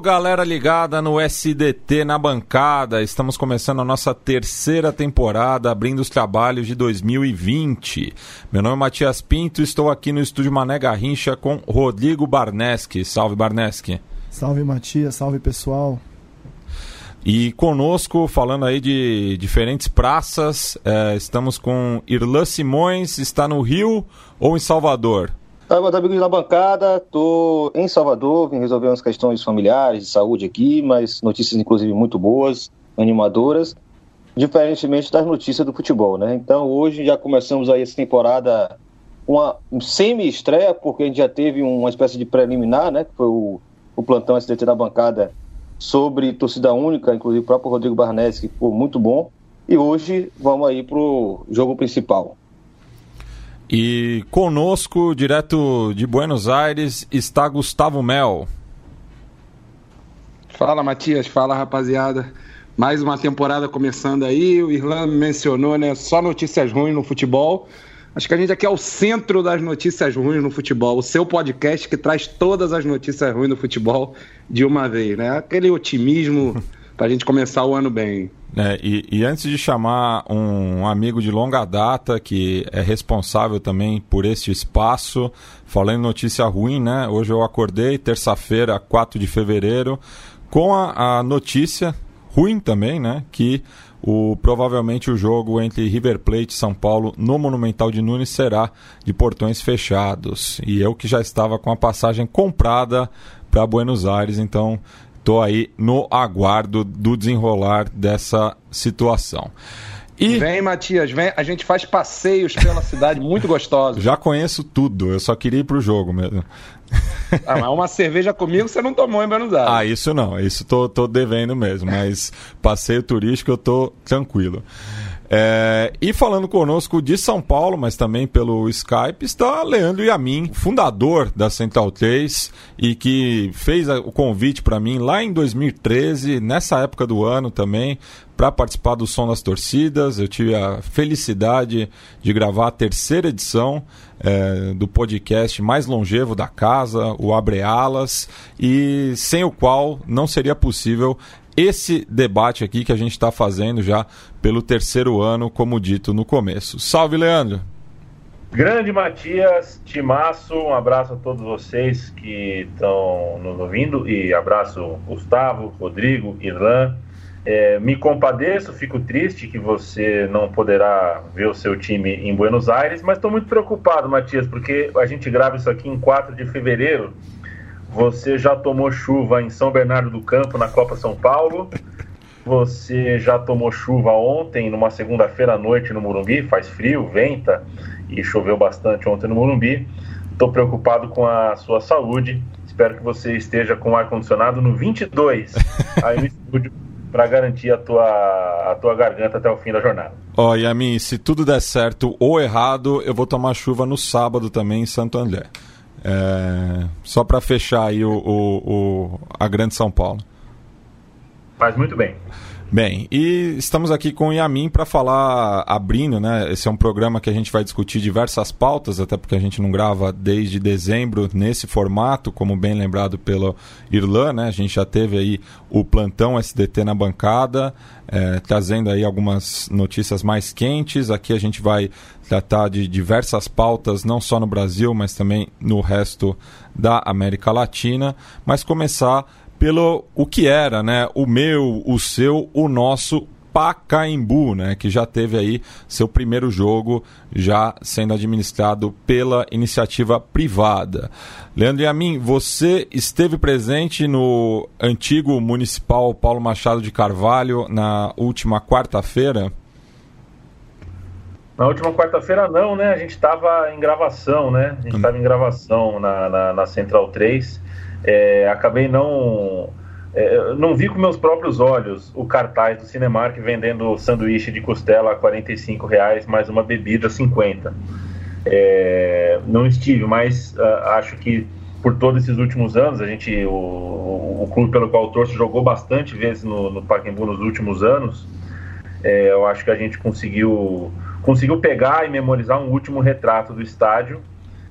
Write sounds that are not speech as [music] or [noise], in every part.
Galera ligada no SDT na bancada. Estamos começando a nossa terceira temporada, abrindo os trabalhos de 2020. Meu nome é Matias Pinto, estou aqui no estúdio Mané Garrincha com Rodrigo Barneski. Salve, Barneski. Salve, Matias. Salve, pessoal. E conosco, falando aí de diferentes praças, é, estamos com Irlan Simões, está no Rio ou em Salvador? Meus amigos da bancada, estou em Salvador, vim resolver umas questões familiares, de saúde aqui, mas notícias inclusive muito boas, animadoras, diferentemente das notícias do futebol, né? Então hoje já começamos aí essa temporada uma semi-estreia, porque a gente já teve uma espécie de preliminar, né? Que foi o, o plantão SDT da bancada sobre torcida única, inclusive o próprio Rodrigo Barnes, que ficou muito bom. E hoje vamos aí para o jogo principal. E conosco, direto de Buenos Aires, está Gustavo Mel. Fala, Matias. Fala, rapaziada. Mais uma temporada começando aí. O Irlan mencionou, né? Só notícias ruins no futebol. Acho que a gente aqui é o centro das notícias ruins no futebol. O seu podcast que traz todas as notícias ruins do futebol de uma vez, né? Aquele otimismo [laughs] para a gente começar o ano bem. É, e, e, antes de chamar um amigo de longa data que é responsável também por este espaço, falando notícia ruim, né? Hoje eu acordei, terça-feira, 4 de fevereiro, com a, a, notícia ruim também, né? Que o, provavelmente o jogo entre River Plate e São Paulo no Monumental de Nunes será de portões fechados. E eu que já estava com a passagem comprada para Buenos Aires, então Estou aí no aguardo do desenrolar dessa situação. E... Vem, Matias, vem. A gente faz passeios pela cidade muito gostosos. Já conheço tudo, eu só queria ir pro jogo mesmo. Ah, mas uma cerveja comigo você não tomou em Buenos Aires. Ah, isso não, isso tô, tô devendo mesmo, mas passeio turístico eu tô tranquilo. É, e falando conosco de São Paulo, mas também pelo Skype, está Leandro Yamin, fundador da Central 3 e que fez o convite para mim lá em 2013, nessa época do ano também, para participar do Som das Torcidas. Eu tive a felicidade de gravar a terceira edição é, do podcast mais longevo da casa, o Abre Alas, e sem o qual não seria possível esse debate aqui que a gente está fazendo já pelo terceiro ano, como dito no começo. Salve, Leandro! Grande Matias, Timaço, um abraço a todos vocês que estão nos ouvindo e abraço Gustavo, Rodrigo, Irlan. É, me compadeço, fico triste que você não poderá ver o seu time em Buenos Aires, mas estou muito preocupado, Matias, porque a gente grava isso aqui em 4 de fevereiro você já tomou chuva em São Bernardo do Campo, na Copa São Paulo. Você já tomou chuva ontem, numa segunda-feira à noite no Morumbi. Faz frio, venta e choveu bastante ontem no Morumbi. Estou preocupado com a sua saúde. Espero que você esteja com ar-condicionado no 22 [laughs] aí no estúdio para garantir a tua, a tua garganta até o fim da jornada. Ó, oh, Yamin, se tudo der certo ou errado, eu vou tomar chuva no sábado também em Santo André. É, só para fechar aí o, o, o, a Grande São Paulo. Faz muito bem. Bem, e estamos aqui com o Yamin para falar, abrindo, né? Esse é um programa que a gente vai discutir diversas pautas, até porque a gente não grava desde dezembro nesse formato, como bem lembrado pelo Irlan, né? A gente já teve aí o plantão SDT na bancada, é, trazendo aí algumas notícias mais quentes. Aqui a gente vai tratar de diversas pautas, não só no Brasil, mas também no resto da América Latina. Mas começar pelo o que era, né? O meu, o seu, o nosso Pacaembu, né, que já teve aí seu primeiro jogo já sendo administrado pela iniciativa privada. Leandro Yamin, você esteve presente no antigo municipal Paulo Machado de Carvalho na última quarta-feira? Na última quarta-feira não, né? A gente estava em gravação, né? A gente estava em gravação na, na, na Central 3. É, acabei não é, não vi com meus próprios olhos o cartaz do Cinemark vendendo sanduíche de costela a 45 reais mais uma bebida 50. É, não estive, mas uh, acho que por todos esses últimos anos, a gente, o, o, o clube pelo qual o torço jogou bastante vezes no, no Pacaembu nos últimos anos. É, eu acho que a gente conseguiu conseguiu pegar e memorizar um último retrato do estádio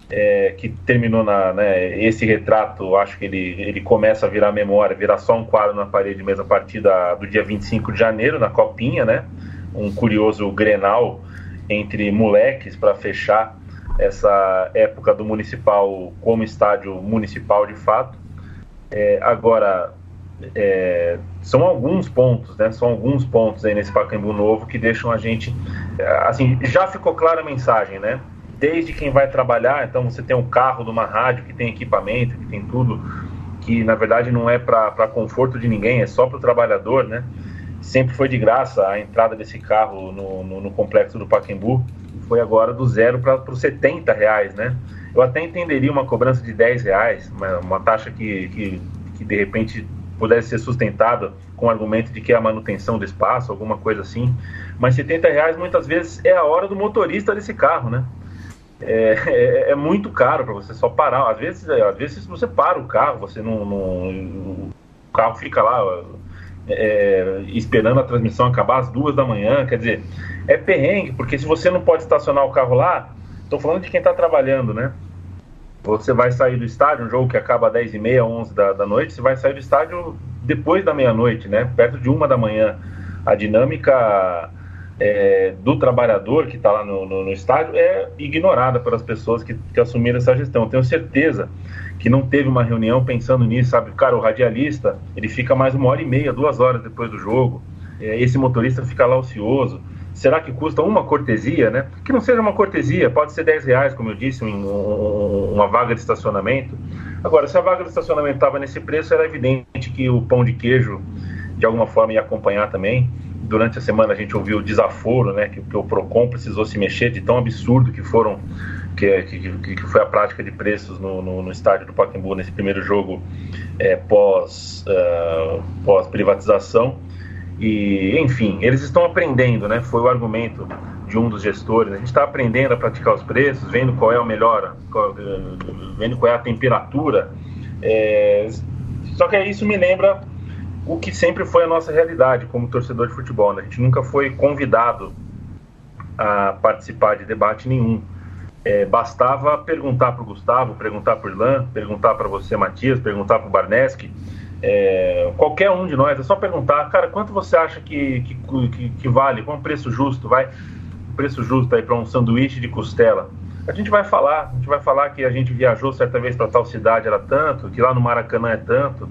é, que terminou na. Né, esse retrato, acho que ele, ele começa a virar memória, virar só um quadro na parede mesmo a partir da, do dia 25 de janeiro, na Copinha, né? Um curioso grenal entre moleques para fechar essa época do municipal como estádio municipal de fato. É, agora, é, são alguns pontos, né? São alguns pontos aí nesse Pacaembu novo que deixam a gente, assim, já ficou clara a mensagem, né? Desde quem vai trabalhar, então você tem um carro de uma rádio que tem equipamento, que tem tudo, que na verdade não é para conforto de ninguém, é só para o trabalhador, né? Sempre foi de graça a entrada desse carro no, no, no complexo do Paquembu, foi agora do zero para os 70 reais, né? Eu até entenderia uma cobrança de 10 reais, uma, uma taxa que, que, que de repente pudesse ser sustentada com o argumento de que é a manutenção do espaço, alguma coisa assim. Mas 70 reais muitas vezes é a hora do motorista desse carro, né? É, é, é muito caro para você só parar. Às vezes, é, às vezes você para o carro, você não, não o carro fica lá é, esperando a transmissão acabar às duas da manhã. Quer dizer, é perrengue, porque se você não pode estacionar o carro lá, estou falando de quem está trabalhando, né? Você vai sair do estádio, um jogo que acaba às 10 e meia, 11 da, da noite, você vai sair do estádio depois da meia-noite, né? Perto de uma da manhã. A dinâmica é, do trabalhador que está lá no, no, no, estádio é ignorada pelas pessoas que, que assumiram essa gestão. tenho certeza que não teve uma reunião pensando nisso, sabe? Cara, o radialista, ele fica mais uma hora e meia, duas horas depois do jogo. É, esse motorista fica lá ocioso. Será que custa uma cortesia, né? Que não seja uma cortesia, pode ser 10 reais, como eu disse, um, uma vaga de estacionamento. Agora, se a vaga de estacionamento estava nesse preço, era evidente que o pão de queijo, de alguma forma, ia acompanhar também durante a semana a gente ouviu o desaforo, né, que, que, o Procon precisou se mexer de tão absurdo que foram que, que, que foi a prática de preços no, no, no, estádio do Pacaembu nesse primeiro jogo é, pós uh, pós privatização e enfim eles estão aprendendo, né? Foi o argumento de um dos gestores. A gente está aprendendo a praticar os preços, vendo qual é o melhor, qual, vendo qual é a temperatura. É, só que isso me lembra o que sempre foi a nossa realidade como torcedor de futebol. Né? A gente nunca foi convidado a participar de debate nenhum. É, bastava perguntar para o Gustavo, perguntar para o Irlan, perguntar para você, Matias, perguntar para o Barneski, é, qualquer um de nós, é só perguntar, cara, quanto você acha que, que, que, que vale, qual é o preço justo, vai, preço justo aí para um sanduíche de costela? A gente vai falar, a gente vai falar que a gente viajou certa vez para tal cidade, era tanto, que lá no Maracanã é tanto,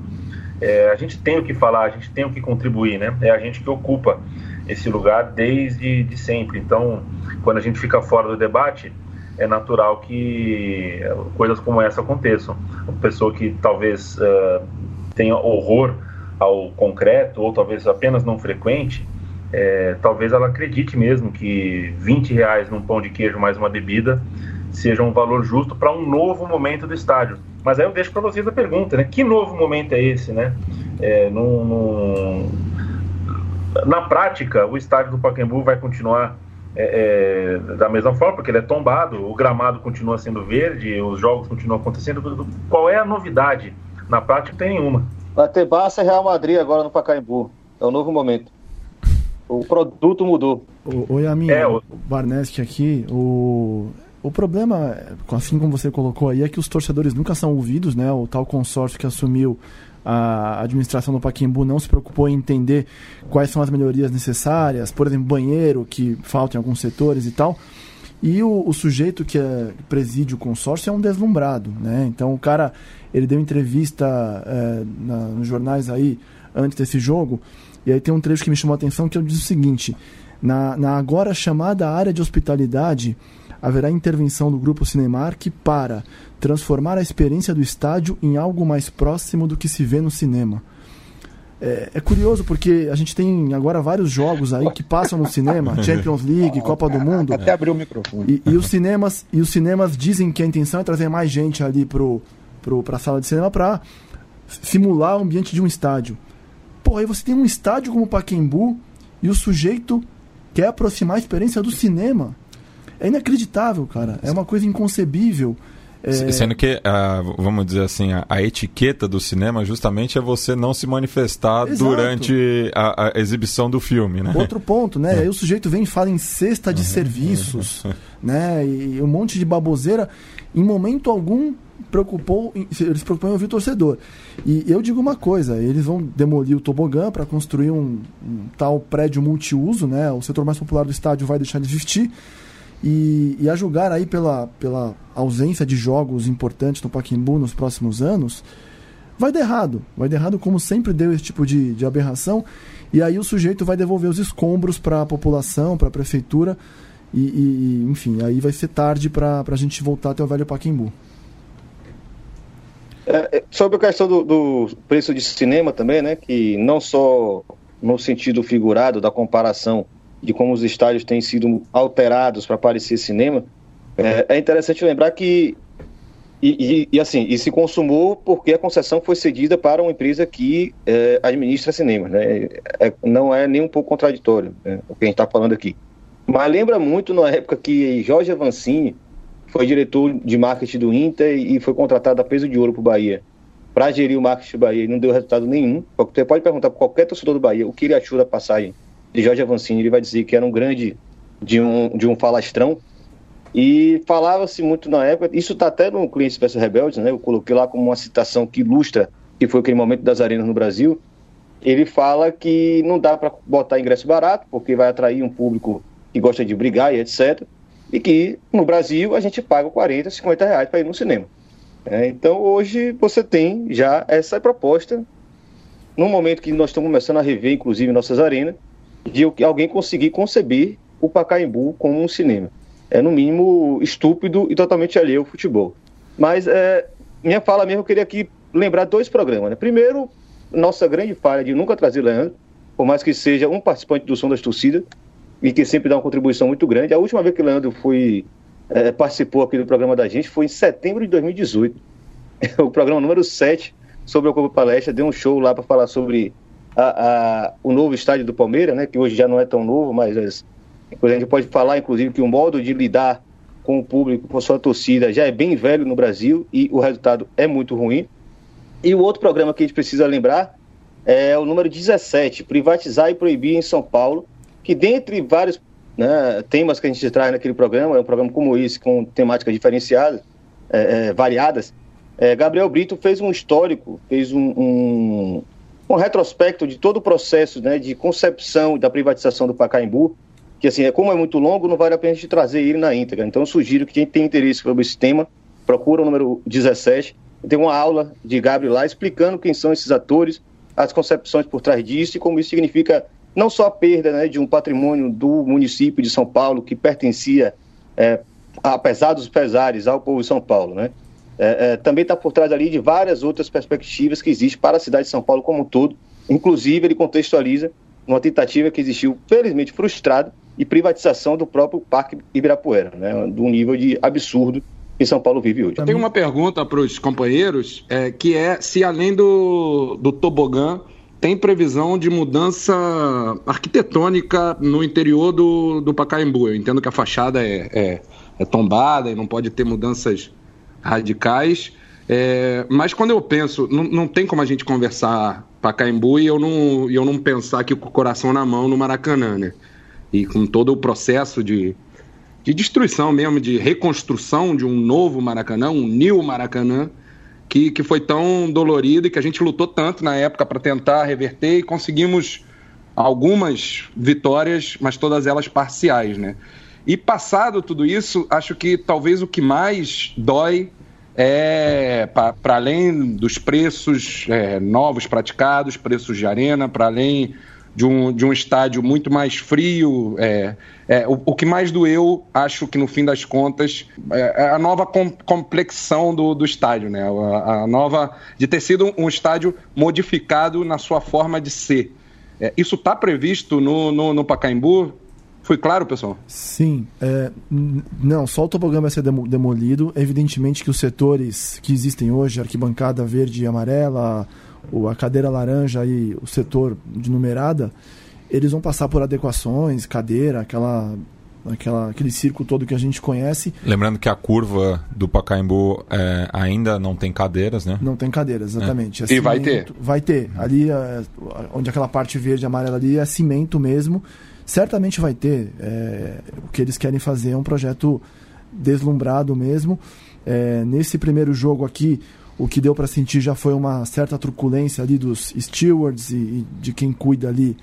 é, a gente tem o que falar, a gente tem o que contribuir, né? É a gente que ocupa esse lugar desde de sempre. Então, quando a gente fica fora do debate, é natural que coisas como essa aconteçam. Uma pessoa que talvez uh, tenha horror ao concreto, ou talvez apenas não frequente, é, talvez ela acredite mesmo que 20 reais num pão de queijo mais uma bebida seja um valor justo para um novo momento do estádio. Mas aí eu deixo para vocês a pergunta, né? Que novo momento é esse, né? É, num, num... Na prática, o estádio do Pacaembu vai continuar é, é, da mesma forma, porque ele é tombado, o gramado continua sendo verde, os jogos continuam acontecendo. Qual é a novidade? Na prática, não tem nenhuma. Vai ter Barça e Real Madrid agora no Pacaembu. É um novo momento. O produto mudou. Oi, Yamin, é, o Barneski aqui, o o problema, assim como você colocou aí, é que os torcedores nunca são ouvidos, né? O tal consórcio que assumiu a administração do Paquimbu não se preocupou em entender quais são as melhorias necessárias, por exemplo, banheiro que falta em alguns setores e tal. E o, o sujeito que é, preside o consórcio é um deslumbrado, né? Então o cara, ele deu entrevista é, na, nos jornais aí antes desse jogo, e aí tem um trecho que me chamou a atenção que eu diz o seguinte: na, na agora chamada área de hospitalidade, haverá intervenção do Grupo Cinemark para transformar a experiência do estádio em algo mais próximo do que se vê no cinema. É, é, curioso porque a gente tem agora vários jogos aí que passam no cinema, [laughs] Champions League, Copa do Mundo. Até abriu o microfone. E, e, os cinemas e os cinemas dizem que a intenção é trazer mais gente ali pro, pro, pra sala de cinema para simular o ambiente de um estádio. Pô, aí você tem um estádio como o Paquembu e o sujeito quer aproximar a experiência do cinema. É inacreditável, cara. É uma coisa inconcebível. É... Sendo que, uh, vamos dizer assim, a, a, etiqueta do cinema justamente é você não se manifestar Exato. durante a, a, exibição do filme, né? Outro ponto, né? É. Aí o sujeito vem e fala em cesta de uhum. serviços, [laughs] né? E um monte de baboseira. Em momento algum preocupou, eles preocupam em ouvir o torcedor. E eu digo uma coisa, eles vão demolir o tobogã para construir um, um tal prédio multiuso, né? O setor mais popular do estádio vai deixar de existir. E, e, a julgar aí pela, pela ausência de jogos importantes no Paquimbu nos próximos anos, vai dar errado. Vai dar errado como sempre deu esse tipo de, de aberração. E aí o sujeito vai devolver os escombros para a população, para a prefeitura. E, e, enfim, aí vai ser tarde para a gente voltar até o velho Paquimbu. É, é, sobre a questão do, do, preço de cinema também, né? Que não só no sentido figurado da comparação de como os estádios têm sido alterados para parecer cinema, é, é, interessante lembrar que e, e, e, assim, e se consumou porque a concessão foi cedida para uma empresa que é, administra cinema, né? É, não é nem um pouco contraditório né, o que a gente está falando aqui. Mas lembra muito na época que Jorge Avancini foi diretor de marketing do Inter e foi contratado a peso de ouro para o Bahia para gerir o marketing do Bahia e não deu resultado nenhum. Você pode perguntar para qualquer torcedor do Bahia o que ele achou da passagem de Jorge Avancini, ele vai dizer que era um grande de um, de um falastrão. E falava-se muito na época, isso está até no Clientes vs Rebeldes, né? Eu coloquei lá como uma citação que ilustra que foi aquele momento das arenas no Brasil. Ele fala que não dá para botar ingresso barato, porque vai atrair um público que gosta de brigar e etc. E que no Brasil a gente paga 40, 50 reais para ir no cinema. É, então hoje você tem já essa proposta, no momento que nós estamos começando a rever, inclusive, nossas arenas, de alguém conseguir conceber o Pacaembu como um cinema. É, no mínimo, estúpido e totalmente alheio ao futebol. Mas é, minha fala mesmo, eu queria aqui lembrar dois programas. Né? Primeiro, nossa grande falha de nunca trazer Leandro, por mais que seja um participante do Som das Torcidas, e que sempre dá uma contribuição muito grande. A última vez que o Leandro foi, é, participou aqui do programa da gente foi em setembro de 2018. [laughs] o programa número 7 sobre a Copa Palestra, deu um show lá para falar sobre a, a, o novo estádio do Palmeiras, né, que hoje já não é tão novo, mas a gente pode falar, inclusive, que o modo de lidar com o público, com a sua torcida, já é bem velho no Brasil e o resultado é muito ruim. E o outro programa que a gente precisa lembrar é o número 17, Privatizar e Proibir em São Paulo, que dentre vários né, temas que a gente traz naquele programa, é um programa como esse, com temáticas diferenciadas, é, é, variadas, é, Gabriel Brito fez um histórico, fez um, um, um retrospecto de todo o processo né, de concepção da privatização do Pacaembu, que assim, é, como é muito longo, não vale a pena a gente trazer ele na íntegra. Então sugiro que quem tem interesse sobre esse tema, procura o número 17, tem uma aula de Gabriel lá explicando quem são esses atores, as concepções por trás disso e como isso significa não só a perda né, de um patrimônio do município de São Paulo que pertencia, é, apesar dos pesares, ao povo de São Paulo, né? É, é, também está por trás ali de várias outras perspectivas que existem para a cidade de São Paulo como um todo. Inclusive, ele contextualiza uma tentativa que existiu, felizmente frustrada, e privatização do próprio Parque Ibirapuera, né, do nível de absurdo que São Paulo vive hoje. Eu tenho uma pergunta para os companheiros, é, que é se além do, do tobogã, tem previsão de mudança arquitetônica no interior do, do Pacaembu. Eu entendo que a fachada é, é, é tombada e não pode ter mudanças radicais. É, mas quando eu penso, não, não tem como a gente conversar Pacaembu e eu não, eu não pensar com o coração na mão no Maracanã, né? E com todo o processo de, de destruição mesmo, de reconstrução de um novo Maracanã, um new Maracanã, que, que foi tão dolorido e que a gente lutou tanto na época para tentar reverter e conseguimos algumas vitórias, mas todas elas parciais, né? E passado tudo isso, acho que talvez o que mais dói é para além dos preços é, novos praticados, preços de arena, para além de um, de um estádio muito mais frio. É, é, o, o, que mais doeu, acho que no fim das contas, é, é a nova com, complexão do, do estádio, né? A, a, nova. de ter sido um estádio modificado na sua forma de ser. É, isso está previsto no, no, no Pacaembu? Foi claro, pessoal? Sim. É, não, só o tobogã vai ser demolido. Evidentemente que os setores que existem hoje, arquibancada verde e amarela, a cadeira laranja e o setor de numerada, eles vão passar por adequações, cadeira, aquela aquela, aquele circo todo que a gente conhece. Lembrando que a curva do Pacaembu é, ainda não tem cadeiras, né? Não tem cadeiras, exatamente. É. É e vai ter? Vai ter. Ali, é, onde aquela parte verde e amarela ali é cimento mesmo. Certamente vai ter. É, o que eles querem fazer é um projeto deslumbrado mesmo. É, nesse primeiro jogo aqui, o que deu para sentir já foi uma certa truculência ali dos stewards e, e de quem cuida ali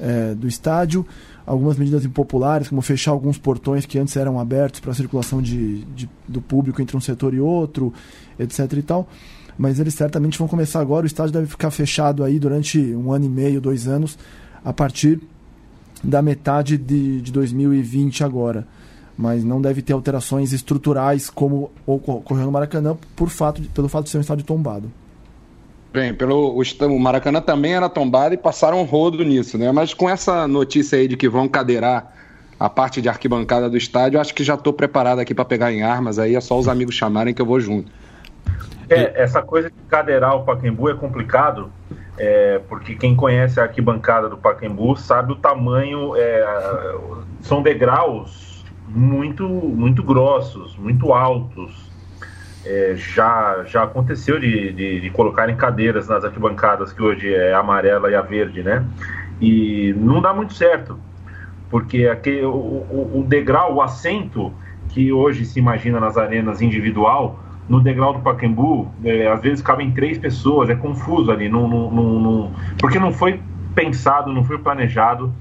é, do estádio algumas medidas impopulares, como fechar alguns portões que antes eram abertos para a circulação de, de, do público entre um setor e outro, etc. e tal. Mas eles certamente vão começar agora. O estádio deve ficar fechado aí durante um ano e meio, dois anos, a partir da metade de, de 2020 agora. Mas não deve ter alterações estruturais como ocorreu no Maracanã por fato de, pelo fato de ser um estádio tombado. Bem, pelo, o, o Maracanã também era tombado e passaram um rodo nisso, né? Mas com essa notícia aí de que vão cadeirar a parte de arquibancada do estádio, acho que já estou preparado aqui para pegar em armas, aí é só os amigos chamarem que eu vou junto. É, essa coisa de cadeirar o Pacaembu é complicado, é, porque quem conhece a arquibancada do Pacaembu sabe o tamanho, é, são degraus muito, muito grossos, muito altos, é, já, já aconteceu de, de, de colocarem cadeiras nas arquibancadas, que hoje é amarela e a verde, né? E não dá muito certo, porque aquele, o, o, degrau, o assento que hoje se imagina nas arenas individual, no degrau do Pacaembu, é, às vezes cabem três pessoas, é confuso ali, porque não foi pensado, não foi planejado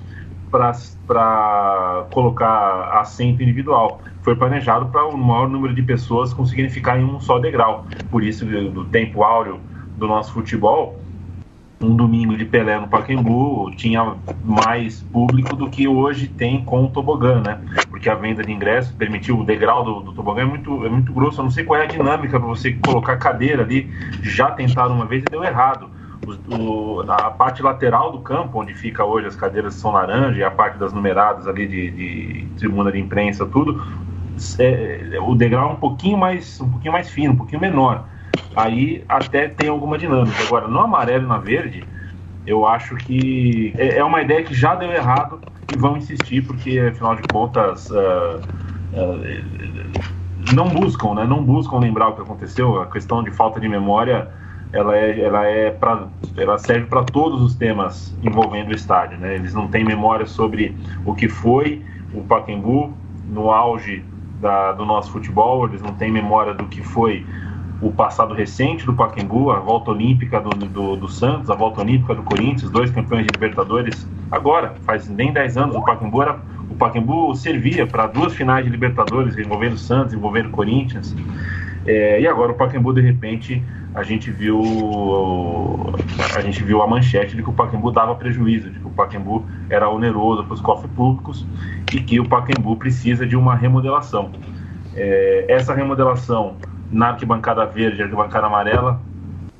para colocar assento individual. Foi planejado para o maior número de pessoas conseguirem ficar em um só degrau. Por isso, do tempo áureo do nosso futebol, um domingo de Pelé no Pacaembu tinha mais público do que hoje tem com o tobogã, né? Porque a venda de ingressos permitiu o degrau do, do tobogã é muito, é muito grosso. Eu não sei qual é a dinâmica para você colocar cadeira ali. Já tentaram uma vez e deu errado o, a parte lateral do campo, onde fica hoje as cadeiras são laranja e a parte das numeradas ali de, de tribuna de imprensa, tudo, é, o degrau é um pouquinho mais um pouquinho mais fino, um pouquinho menor. Aí até tem alguma dinâmica. Agora, no amarelo e na verde, eu acho que é, é uma ideia que já deu errado e vão insistir, porque afinal de contas. Uh, uh, não buscam, né? Não buscam lembrar o que aconteceu. A questão de falta de memória ela é, ela é pra, ela serve para todos os temas envolvendo o estádio, né? Eles não têm memória sobre o que foi o Pacaembu no auge da, do nosso futebol, eles não têm memória do que foi o passado recente do Pacaembu, a volta olímpica do, do, do, Santos, a volta olímpica do Corinthians, dois campeões de Libertadores. Agora, faz nem 10 anos, o Pacaembu, era, o Pacaembu servia para duas finais de Libertadores, envolvendo Santos, envolvendo Corinthians. É, e agora o Pacaembu, de repente, a gente viu a gente viu a manchete de que o Pacaembu dava prejuízo, de que o Pacaembu era oneroso para os cofres públicos e que o Pacaembu precisa de uma remodelação. É, essa remodelação na arquibancada verde, arquibancada amarela,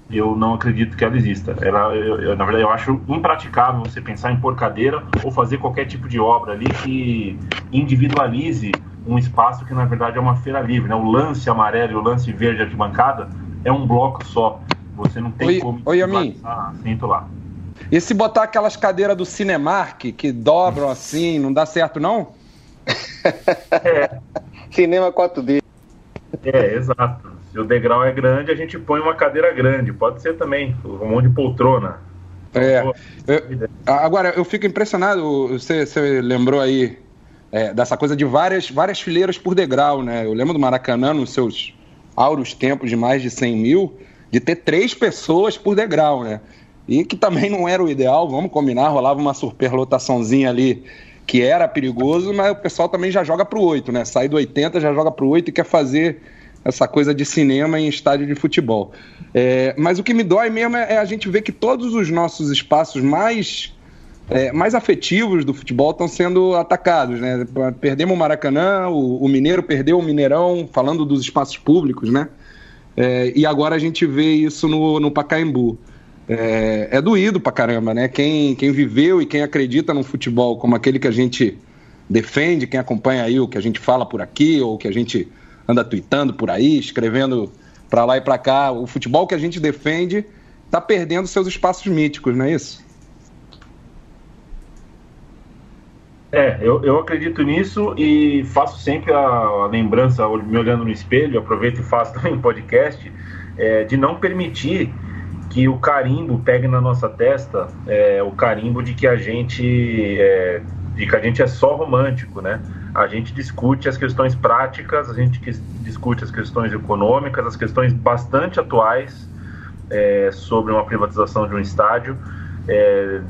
eu não acredito que ela exista. Ela, eu, eu, na verdade, eu acho impraticável você pensar em pôr cadeira ou fazer qualquer tipo de obra ali que individualize um espaço que na verdade é uma feira livre. Né? O lance amarelo e o lance verde arquibancada é um bloco só. Você não tem oi, como oi, assento lá. E se botar aquelas cadeiras do Cinemark que dobram assim, não dá certo não? é. [laughs] Cinema 4D. É, exato. Se o degrau é grande, a gente põe uma cadeira grande. Pode ser também, um monte de poltrona. É. Eu, agora, eu fico impressionado, você, você lembrou aí é, dessa coisa de várias, várias fileiras por degrau, né? Eu lembro do Maracanã, nos seus auros tempos de mais de 100 mil, de ter três pessoas por degrau, né? E que também não era o ideal, vamos combinar, rolava uma superlotaçãozinha ali que era perigoso, mas o pessoal também já joga para o 8, né? Sai do 80, já joga para o 8 e quer fazer essa coisa de cinema em estádio de futebol. É, mas o que me dói mesmo é, é a gente ver que todos os nossos espaços mais é, mais afetivos do futebol estão sendo atacados. Né? Perdemos o Maracanã, o, o, Mineiro perdeu o Mineirão, falando dos espaços públicos, né? É, e agora a gente vê isso no, no Pacaembu. É, é, doído pra caramba, né? Quem, quem viveu e quem acredita no futebol como aquele que a gente defende, quem acompanha aí o que a gente fala por aqui, ou que a gente anda tweetando por aí, escrevendo para lá e para cá, o futebol que a gente defende está perdendo seus espaços míticos, não é isso? É, eu, eu acredito nisso e faço sempre a, a lembrança, me olhando no espelho, aproveito e faço [laughs] também podcast, é, de não permitir que o carimbo pegue na nossa testa é, o carimbo de que a gente é, de que a gente é só romântico, né? A gente discute as questões práticas, a gente discute as questões econômicas, as questões bastante atuais é, sobre uma privatização de um estádio, é,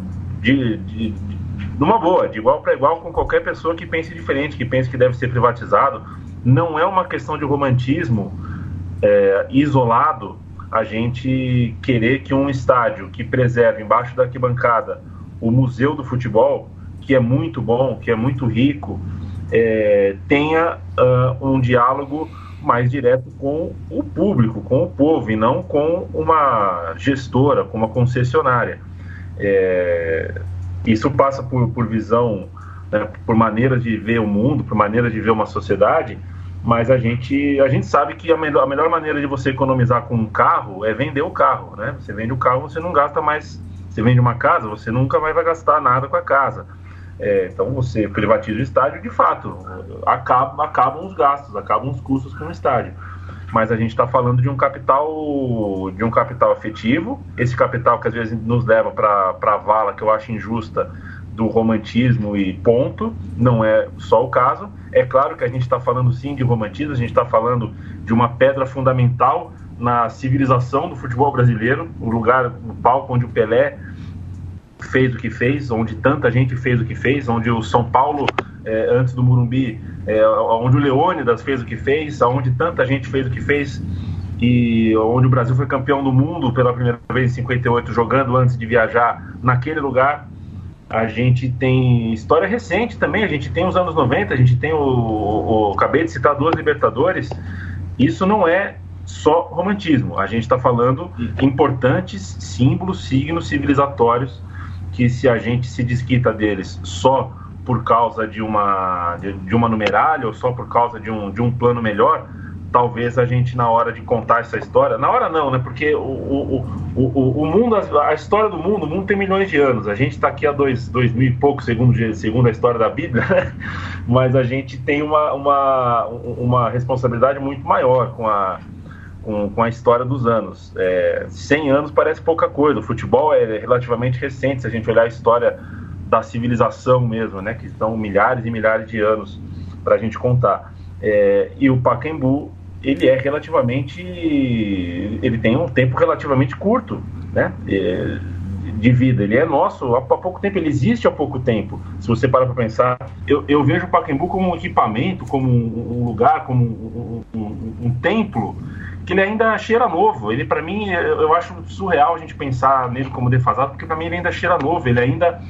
de, de, numa boa, de igual para igual com qualquer pessoa que pense diferente, que pense que deve ser privatizado. Não é uma questão de romantismo é, isolado a gente querer que um estádio que preserve embaixo da arquibancada o museu do futebol, que é muito bom, que é muito rico, é, tenha uh, um diálogo mais direto com o público, com o povo, e não com uma gestora, com uma concessionária. É, isso passa por, por visão, né, por maneiras de ver o mundo, por maneiras de ver uma sociedade, mas a gente, a gente sabe que a melhor, a melhor maneira de você economizar com um carro é vender o carro, né? Você vende o carro, você não gasta mais. Você vende uma casa, você nunca mais vai gastar nada com a casa. É, então você privatiza o estádio, de fato, acaba, acabam os gastos, acabam os custos com o estádio. Mas a gente está falando de um capital de um capital afetivo, esse capital que às vezes nos leva para a vala que eu acho injusta do romantismo e ponto, não é só o caso. É claro que a gente está falando sim de romantismo, a gente está falando de uma pedra fundamental na civilização do futebol brasileiro, o lugar, o palco onde o Pelé fez o que fez, onde tanta gente fez o que fez, onde o São Paulo, é, antes do Murumbi, é, onde o Leônidas fez o que fez, onde tanta gente fez o que fez, e onde o Brasil foi campeão do mundo pela primeira vez em 58, jogando antes de viajar naquele lugar. A gente tem história recente também, a gente tem os anos 90, a gente tem o, o, o acabei de citar duas Libertadores. Isso não é só romantismo. A gente está falando importantes símbolos, signos civilizatórios que se a gente se desquita deles só por causa de uma, de, de uma numerária ou só por causa de um, de um plano melhor, talvez a gente, na hora de contar essa história, na hora não, né? Porque o, o, o, o mundo, a história do mundo, o mundo tem milhões de anos. A gente está aqui há dois, dois mil e pouco, segundo, segundo a história da Bíblia, né? [laughs] mas a gente tem uma, uma, uma responsabilidade muito maior com a, com, com a história dos anos. É, 100 anos parece pouca coisa. O futebol é relativamente recente, se a gente olhar a história da civilização mesmo, né? Que estão milhares e milhares de anos para a gente contar. É, e o Pacaembu ele é relativamente ele tem um tempo relativamente curto né? É, de vida. Ele é nosso há pouco tempo ele existe há pouco tempo. Se você parar para pensar eu, eu, vejo o Pacaembu como um equipamento como um, lugar como um, um, um, templo que ele ainda cheira novo. Ele para mim eu acho surreal a gente pensar nele como defasado porque para mim ele ainda cheira novo. Ele ainda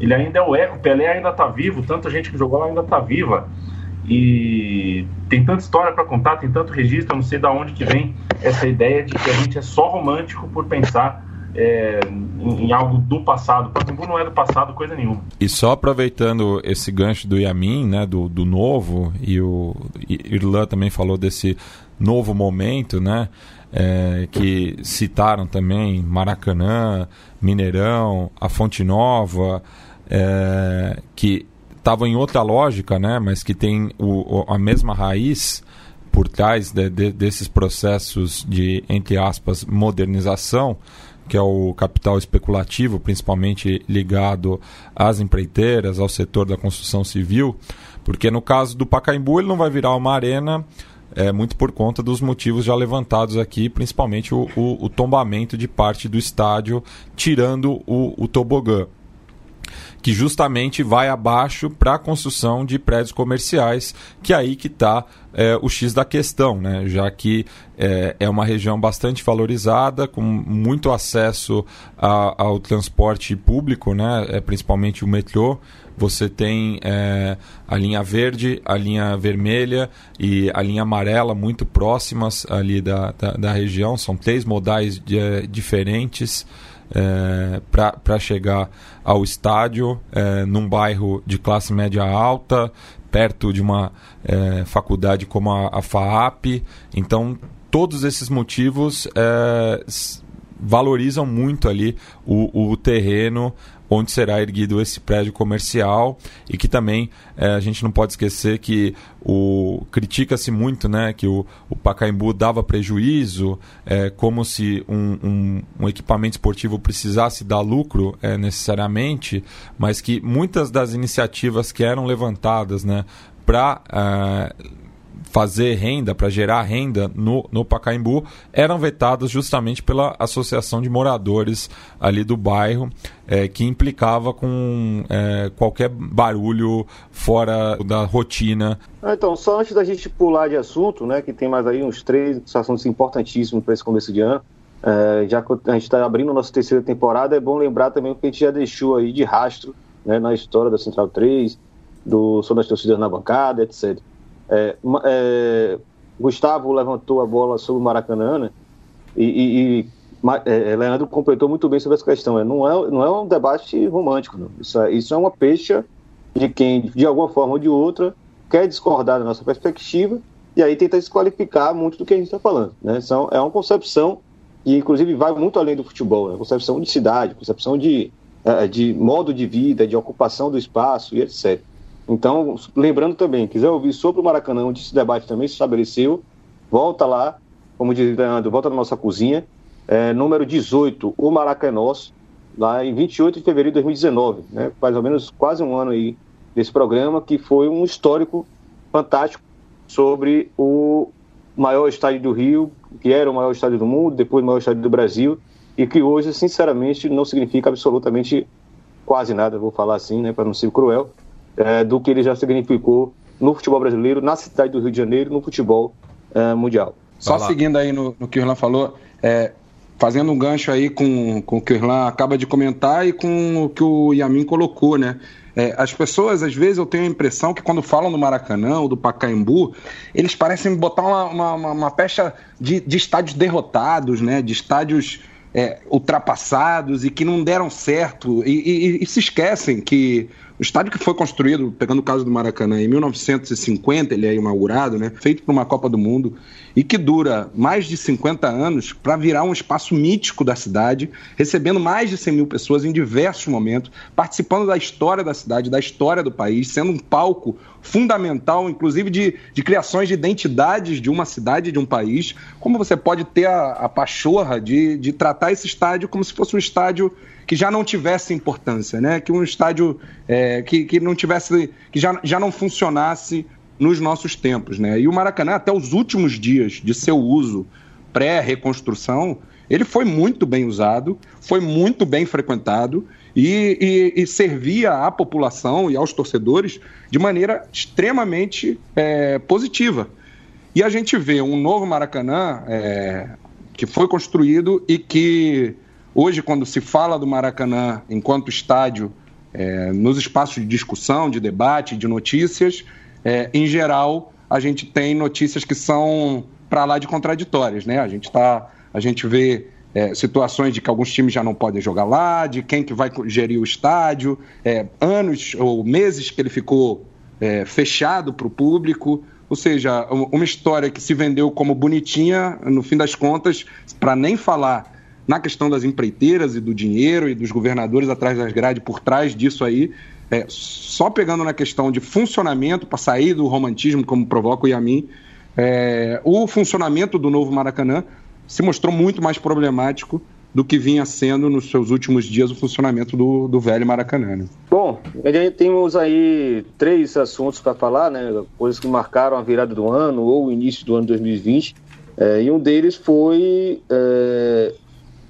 ele ainda é o eco Pelé ainda está vivo tanta gente que jogou lá ainda está viva e tem tanta história para contar, tem tanto registro, eu não sei de onde que vem essa ideia de que a gente é só romântico por pensar é, em, em, algo do passado. Pacaembu não é do passado, coisa nenhuma. E só aproveitando esse gancho do Yamin, né, do, do novo, e o Irlan também falou desse novo momento, né, é, que citaram também Maracanã, Mineirão, a Fonte Nova, é, que estavam em outra lógica, né, mas que tem o, a mesma raiz por trás de, de, desses processos de, entre aspas, modernização, que é o capital especulativo, principalmente ligado às empreiteiras, ao setor da construção civil, porque no caso do Pacaembu ele não vai virar uma arena é, muito por conta dos motivos já levantados aqui, principalmente o, o, o tombamento de parte do estádio, tirando o, o tobogã. Que justamente vai abaixo para a construção de prédios comerciais, que é aí que está é, o X da questão, né? já que é, é, uma região bastante valorizada, com muito acesso a, ao transporte público, né? é, principalmente o metrô. Você tem é, a linha verde, a linha vermelha e a linha amarela muito próximas ali da, da, da região. São três modais de, é, diferentes é, para chegar ao estádio, é, num bairro de classe média alta, perto de uma é, faculdade como a, a, FAAP. Então, todos esses motivos é, valorizam muito ali o, o terreno onde será erguido esse prédio comercial e que também é, a gente não pode esquecer que o critica-se muito né, que o, o Pacaembu dava prejuízo, é, como se um, um, um, equipamento esportivo precisasse dar lucro é, necessariamente, mas que muitas das iniciativas que eram levantadas né, para fazer renda, para gerar renda no, no Pacaembu, eram vetadas justamente pela Associação de Moradores ali do bairro, é, que implicava com é, qualquer barulho fora da rotina. Ah, então, só antes da gente pular de assunto, né, que tem mais aí uns três assuntos importantíssimos para esse começo de ano, é, já que a gente está abrindo nossa terceira temporada, é bom lembrar também o que a gente já deixou aí de rastro né, na história da Central 3, do Som das Torcidas na Bancada, etc. É, é, Gustavo levantou a bola sobre o Maracanã, né? E, e, e é, Leandro completou muito bem sobre essa questão. É, não, é, não é um debate romântico, não. Isso, é, isso é uma pecha de quem, de alguma forma ou de outra, quer discordar da nossa perspectiva e aí tenta desqualificar muito do que a gente está falando. Né? São, é uma concepção que, inclusive, vai muito além do futebol. É uma concepção de cidade, concepção de, é, de modo de vida, de ocupação do espaço e etc. Então, lembrando também, quiser ouvir sobre o Maracanã, onde esse debate também se estabeleceu, volta lá, como diz Leandro, volta na nossa cozinha, é, número 18, o Maracanós, lá em 28 de fevereiro de 2019, né, mais ou menos quase um ano aí desse programa, que foi um histórico fantástico sobre o maior estádio do Rio, que era o maior estádio do mundo, depois o maior estádio do Brasil, e que hoje, sinceramente, não significa absolutamente quase nada, vou falar assim, né, para não ser cruel, é, do que ele já significou no futebol brasileiro, na cidade do Rio de Janeiro, no futebol é, mundial. Só seguindo aí no, no que o Irlan falou, é, fazendo um gancho aí com, com o que o Irlan acaba de comentar e com o que o Yamin colocou, né? É, as pessoas, às vezes, eu tenho a impressão que quando falam do Maracanã ou do Pacaembu, eles parecem botar uma, uma, uma pecha de, de estádios derrotados, né? De estádios é, ultrapassados e que não deram certo. E, e, e, se esquecem que o estádio que foi construído, pegando o caso do Maracanã, em 1950, ele é inaugurado, né, feito para uma Copa do Mundo, e que dura mais de 50 anos para virar um espaço mítico da cidade, recebendo mais de 100 mil pessoas em diversos momentos, participando da história da cidade, da história do país, sendo um palco fundamental, inclusive de, de criações de identidades de uma cidade, de um país. Como você pode ter a, a pachorra de, de tratar esse estádio como se fosse um estádio que já não tivesse importância, né? Que um estádio é, que, que não tivesse, que já, já não funcionasse nos nossos tempos, né? E o Maracanã, até os últimos dias de seu uso pré-reconstrução, ele foi muito bem usado, foi muito bem frequentado e, e, e, servia à população e aos torcedores de maneira extremamente é, positiva. E a gente vê um novo Maracanã é, que foi construído e que Hoje, quando se fala do Maracanã enquanto estádio, é, nos espaços de discussão, de debate, de notícias, é, em geral, a gente tem notícias que são para lá de contraditórias, né? A gente tá, a gente vê é, situações de que alguns times já não podem jogar lá, de quem que vai gerir o estádio, é, anos ou meses que ele ficou é, fechado para o público. Ou seja, uma história que se vendeu como bonitinha, no fim das contas, para nem falar na questão das empreiteiras e do dinheiro e dos governadores atrás das grades, por trás disso aí, é, só pegando na questão de funcionamento, para sair do romantismo, como provoca o Yamin, é, o funcionamento do novo Maracanã se mostrou muito mais problemático do que vinha sendo nos seus últimos dias o funcionamento do, do velho Maracanã. Né? Bom, temos aí três assuntos para falar, né? Coisas que marcaram a virada do ano ou o início do ano 2020. É, e um deles foi é,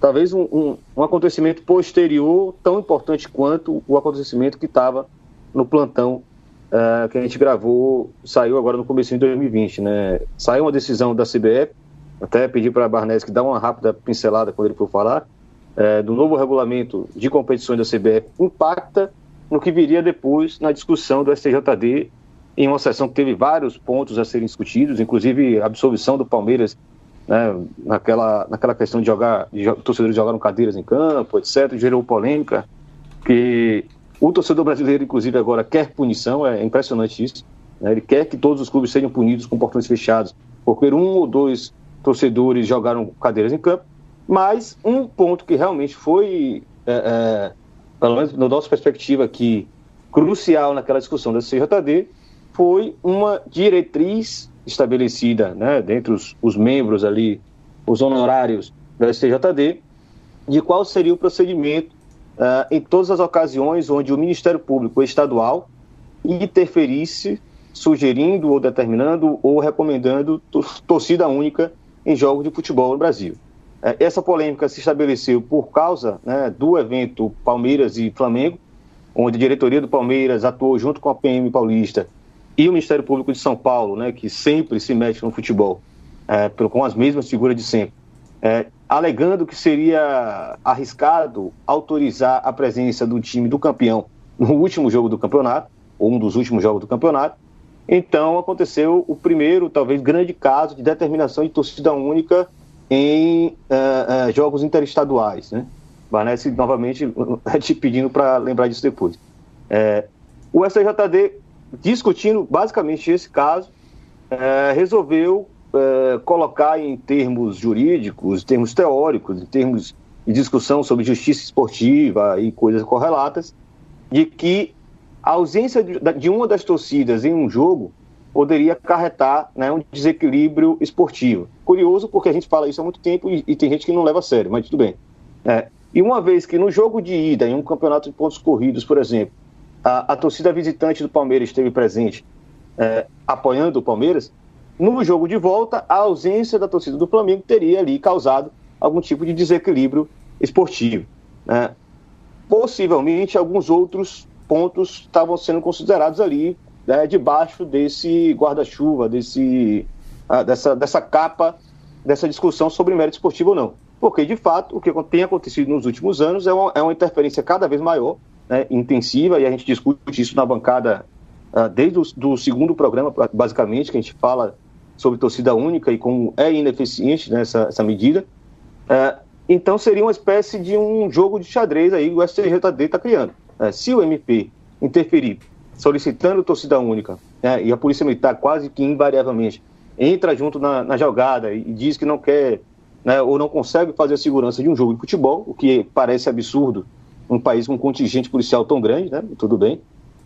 talvez um, um, um, acontecimento posterior tão importante quanto o acontecimento que estava no plantão uh, que a gente gravou, saiu agora no começo de 2020, né? Saiu uma decisão da CBF, até pedi para a Barnes que dá uma rápida pincelada quando ele for falar, uh, do novo regulamento de competições da CBF impacta no que viria depois na discussão do STJD em uma sessão que teve vários pontos a serem discutidos, inclusive a absolvição do Palmeiras né, naquela, naquela questão de jogar, de torcedores jogaram cadeiras em campo, etc., gerou polêmica, que o torcedor brasileiro, inclusive, agora quer punição, é impressionante isso. Né, ele quer que todos os clubes sejam punidos com portões fechados, porque um ou dois torcedores jogaram cadeiras em campo, mas um ponto que realmente foi, é, é, pelo menos na nossa perspectiva aqui, crucial naquela discussão da CJD, foi uma diretriz estabelecida né, dentre os, os membros ali, os honorários da STJD, de qual seria o procedimento uh, em todas as ocasiões onde o Ministério Público Estadual interferisse, sugerindo ou determinando ou recomendando torcida única em jogos de futebol no Brasil. Uh, essa polêmica se estabeleceu por causa né, do evento Palmeiras e Flamengo, onde a diretoria do Palmeiras atuou junto com a PM paulista e o Ministério Público de São Paulo, né, que sempre se mete no futebol, é, com as mesmas figuras de sempre, é, alegando que seria arriscado autorizar a presença do time do campeão no último jogo do campeonato, ou um dos últimos jogos do campeonato. Então aconteceu o primeiro, talvez grande caso de determinação de torcida única em uh, uh, jogos interestaduais. Né? Barnese novamente [laughs] te pedindo para lembrar disso depois. É, o STJD discutindo basicamente esse caso, é, resolveu é, colocar em termos jurídicos, em termos teóricos, em termos de discussão sobre justiça esportiva e coisas correlatas, de que a ausência de, uma das torcidas em um jogo poderia acarretar né, um desequilíbrio esportivo. Curioso, porque a gente fala isso há muito tempo e, e tem gente que não leva a sério, mas tudo bem. É, e uma vez que no jogo de ida, em um campeonato de pontos corridos, por exemplo, a, a torcida visitante do Palmeiras esteve presente é, apoiando o Palmeiras, no jogo de volta, a ausência da torcida do Flamengo teria ali causado algum tipo de desequilíbrio esportivo. Né? Possivelmente, alguns outros pontos estavam sendo considerados ali né, debaixo desse guarda-chuva, desse, ah, dessa, dessa capa, dessa discussão sobre mérito esportivo ou não. Porque, de fato, o que tem acontecido nos últimos anos é uma, é uma interferência cada vez maior né, intensiva, e a gente discute isso na bancada uh, desde o do segundo programa, basicamente, que a gente fala sobre torcida única e como é ineficiente né, essa, medida. Uh, então seria uma espécie de um jogo de xadrez aí o STJD está criando. Uh, se o MP interferir solicitando torcida única né, e a Polícia Militar quase que invariavelmente entra junto na, na jogada e diz que não quer né, ou não consegue fazer a segurança de um jogo de futebol, o que parece absurdo um país com um contingente policial tão grande, né? Tudo bem.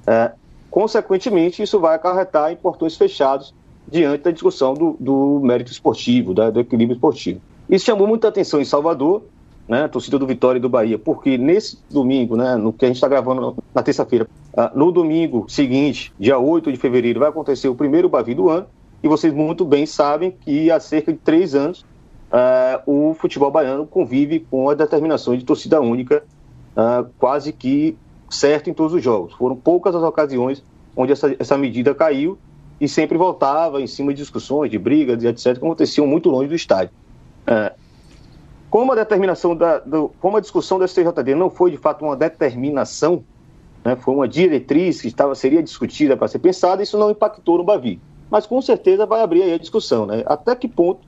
É, consequentemente, isso vai acarretar em portões fechados diante da discussão do, do mérito esportivo, da, do equilíbrio esportivo. Isso chamou muita atenção em Salvador, né, torcida do Vitória e do Bahia, porque nesse domingo, né, no que a gente está gravando na terça-feira, uh, no domingo seguinte, dia 8 de fevereiro, vai acontecer o primeiro Bavi do ano, e vocês muito bem sabem que há cerca de três anos uh, o futebol baiano convive com a determinação de torcida única uh, quase que certo em todos os jogos. Foram poucas as ocasiões onde essa, essa medida caiu e sempre voltava em cima de discussões, de brigas etc., que aconteciam muito longe do estádio. Uh, como a determinação da, do, como a discussão da STJD não foi de fato uma determinação, né, foi uma diretriz que estava, seria discutida para ser pensada, isso não impactou no Bavi. Mas com certeza vai abrir aí a discussão, né? Até que ponto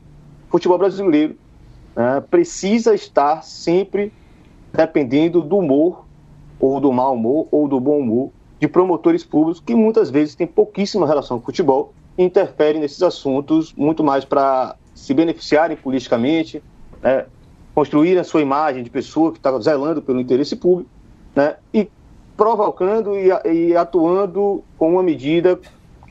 futebol brasileiro né, precisa estar sempre dependendo do humor, ou do mau humor, ou do bom humor, de promotores públicos que muitas vezes têm pouquíssima relação com futebol e interferem nesses assuntos muito mais para se beneficiarem politicamente, né, construir a sua imagem de pessoa que está zelando pelo interesse público, né, e provocando e, e, atuando com uma medida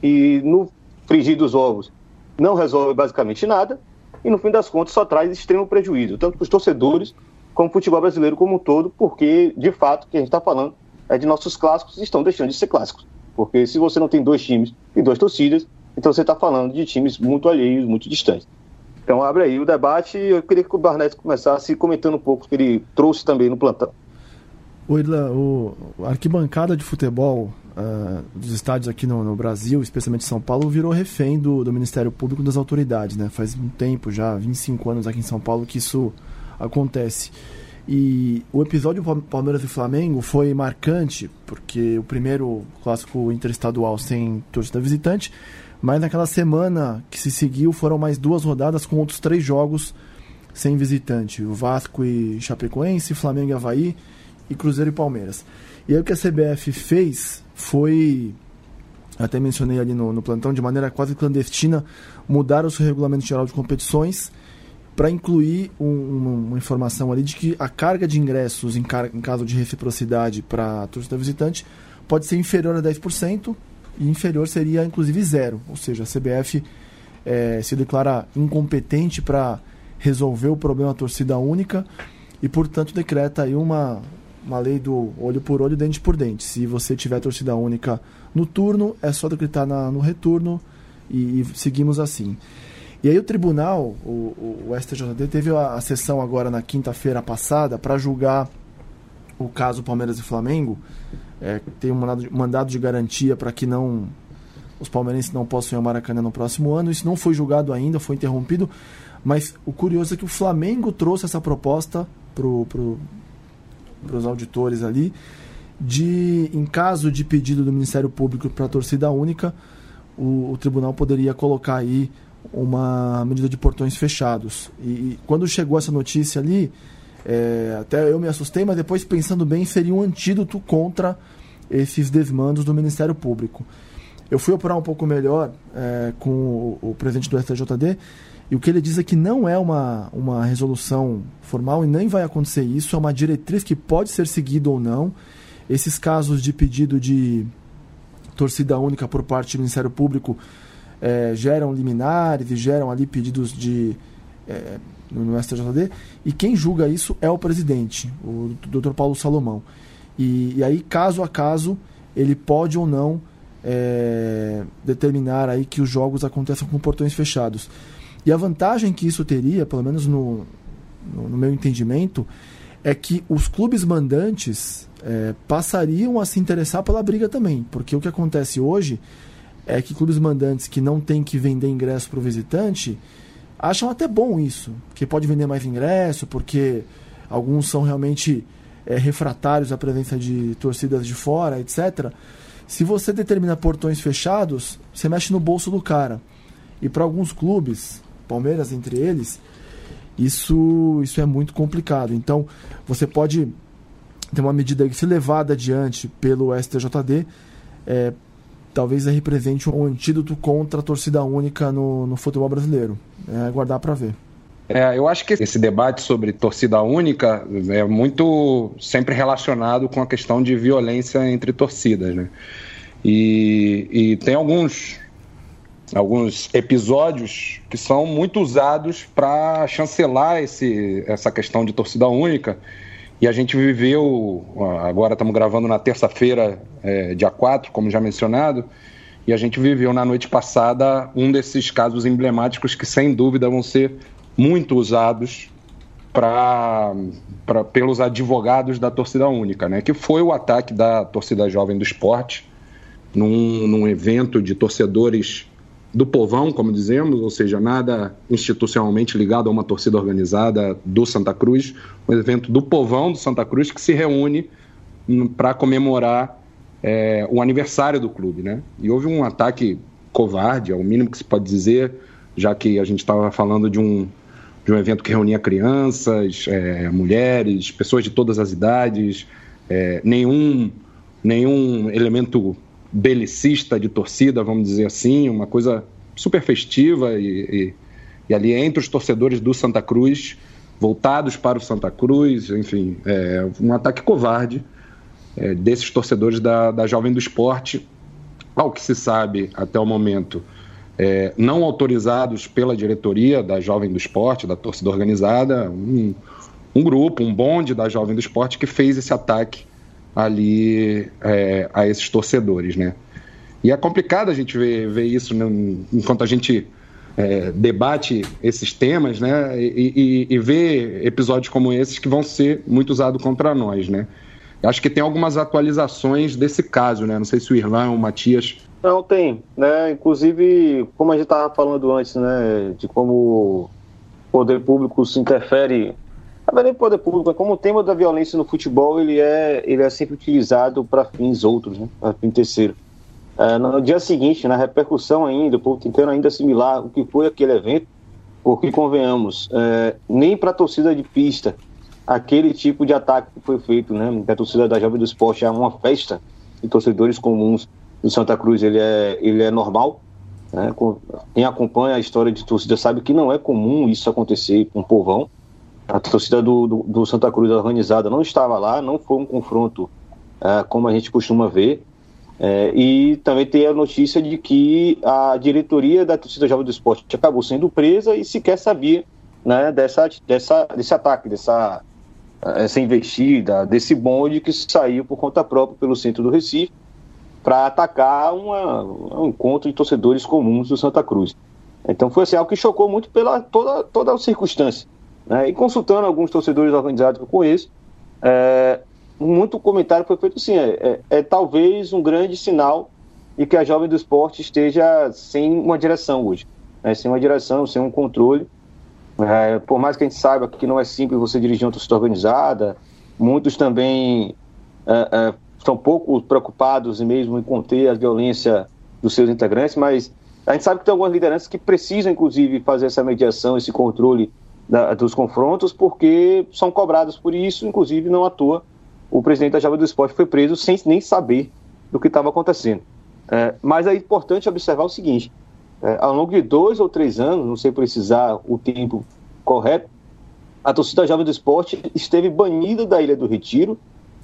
que, no frigir dos ovos, não resolve basicamente nada e, no fim das contas, só traz extremo prejuízo, tanto para os torcedores como o futebol brasileiro como um todo, porque, de fato, o que a gente está falando é de nossos clássicos estão deixando de ser clássicos. Porque se você não tem dois times e duas torcidas, então você está falando de times muito alheios, muito distantes. Então abre aí o debate eu queria que o Barnett começasse comentando um pouco o que ele trouxe também no plantão. O, Irla, o a arquibancada de futebol uh, dos estádios aqui no, no, Brasil, especialmente São Paulo, virou refém do, do Ministério Público das autoridades. Né? Faz um tempo já, 25 anos aqui em São Paulo, que isso acontece. E o episódio Palmeiras e Flamengo foi marcante, porque o primeiro clássico interestadual sem torcida visitante, mas naquela semana que se seguiu foram mais duas rodadas com outros três jogos sem visitante: o Vasco e Chapecoense, Flamengo e Havaí e Cruzeiro e Palmeiras. E aí o que a CBF fez foi, até mencionei ali no, no plantão, de maneira quase clandestina, mudar o seu regulamento geral de competições para incluir um, uma, informação ali de que a carga de ingressos em, car em caso de reciprocidade para a torcida visitante pode ser inferior a 10% e inferior seria inclusive zero, ou seja, a CBF é, se declara incompetente para resolver o problema torcida única e portanto decreta aí uma, uma lei do olho por olho, dente por dente. Se você tiver torcida única no turno, é só decretar na, no retorno e, e seguimos assim. E aí o tribunal, o, o STJD, teve a, a sessão agora na quinta-feira passada para julgar o caso Palmeiras e Flamengo. É, tem um mandado, mandado de garantia para que não os palmeirenses não possam ir ao Maracanã no próximo ano. Isso não foi julgado ainda, foi interrompido. Mas o curioso é que o Flamengo trouxe essa proposta para pro, os auditores ali de, em caso de pedido do Ministério Público para a torcida única, o, o tribunal poderia colocar aí uma medida de portões fechados. E, e quando chegou essa notícia ali, é, até eu me assustei, mas depois pensando bem, seria um antídoto contra esses desmandos do Ministério Público. Eu fui operar um pouco melhor é, com o, o, presidente do STJD e o que ele diz é que não é uma, uma resolução formal e nem vai acontecer isso, é uma diretriz que pode ser seguida ou não. Esses casos de pedido de torcida única por parte do Ministério Público é, geram liminares e geram ali pedidos de é, no STJD e quem julga isso é o presidente, o Dr. Paulo Salomão. E, e aí, caso a caso, ele pode ou não é, determinar aí que os jogos aconteçam com portões fechados. E a vantagem que isso teria, pelo menos no, no, no meu entendimento, é que os clubes mandantes é, passariam a se interessar pela briga também. Porque o que acontece hoje é que clubes mandantes que não têm que vender ingresso para o visitante acham até bom isso, que pode vender mais ingresso, porque alguns são realmente é, refratários à presença de torcidas de fora, etc. Se você determina portões fechados, você mexe no bolso do cara. E para alguns clubes, Palmeiras entre eles, isso, isso é muito complicado. Então, você pode ter uma medida que, se levada adiante pelo STJD, é, talvez represente um antídoto contra a torcida única no, no futebol brasileiro. É aguardar para ver. É, eu acho que esse debate sobre torcida única é muito sempre relacionado com a questão de violência entre torcidas, né? E, e tem alguns alguns episódios que são muito usados para chancelar esse, essa questão de torcida única. E a gente viveu, agora estamos gravando na terça-feira, é, dia 4, como já mencionado, e a gente viveu na noite passada um desses casos emblemáticos que, sem dúvida, vão ser muito usados pra, pra, pelos advogados da torcida única, né? que foi o ataque da torcida jovem do esporte num, num evento de torcedores do povão, como dizemos, ou seja, nada institucionalmente ligado a uma torcida organizada do Santa Cruz, um evento do povão do Santa Cruz que se reúne para comemorar é, o aniversário do clube, né? E houve um ataque covarde, é o mínimo que se pode dizer, já que a gente estava falando de um, de um evento que reunia crianças, é, mulheres, pessoas de todas as idades, é, nenhum, nenhum elemento belicista de torcida, vamos dizer assim, uma coisa super festiva e, e, e, ali entre os torcedores do Santa Cruz, voltados para o Santa Cruz, enfim, é, um ataque covarde é, desses torcedores da, da Jovem do Esporte, ao que se sabe até o momento, é, não autorizados pela diretoria da Jovem do Esporte, da torcida organizada, um, um grupo, um bonde da Jovem do Esporte que fez esse ataque ali é, a esses torcedores, né? E é complicado a gente ver, ver isso né, enquanto a gente é, debate esses temas, né? E, e, e vê episódios como esses que vão ser muito usados contra nós, né? Acho que tem algumas atualizações desse caso, né? Não sei se o Irlã ou o Matias. Não, tem. Né? Inclusive, como a gente estava falando antes, né? De como o poder público se interfere. É nem poder público, é como o tema da violência no futebol ele é, ele é sempre utilizado para fins outros, né? Para fim terceiro. É, no dia seguinte, na repercussão ainda, o povo tentando ainda assimilar o que foi aquele evento, porque convenhamos, é, nem para a torcida de pista aquele tipo de ataque que foi feito, né? A torcida da Jovem do Esporte é uma festa de torcedores comuns do Santa Cruz, ele é, ele é normal. Né? Quem acompanha a história de torcida sabe que não é comum isso acontecer com o povão. A torcida do, do, do Santa Cruz organizada não estava lá, não foi um confronto é, como a gente costuma ver. É, e também tem a notícia de que a diretoria da torcida Jovem do Esporte acabou sendo presa e sequer sabia né, dessa, dessa, desse ataque, dessa essa investida, desse bonde que saiu por conta própria pelo centro do Recife para atacar uma, um encontro de torcedores comuns do Santa Cruz. Então foi assim, algo que chocou muito pela toda, toda a circunstância. Né? E consultando alguns torcedores organizados que eu conheço, é, muito comentário foi feito assim, é, é, é, talvez um grande sinal de que a jovem do esporte esteja sem uma direção hoje, né? sem uma direção, sem um controle, é, por mais que a gente saiba que não é simples você dirigir uma torcida organizada, muitos também é, é, são pouco preocupados mesmo em conter a violência dos seus integrantes, mas a gente sabe que tem algumas lideranças que precisam, inclusive, fazer essa mediação, esse controle da, dos confrontos, porque são cobrados por isso, inclusive, não à toa. O presidente da Java do Esporte foi preso sem nem saber do que estava acontecendo. É, mas é importante observar o seguinte: é, ao longo de dois ou três anos, não sei precisar o tempo correto, a torcida jovem do esporte esteve banida da Ilha do Retiro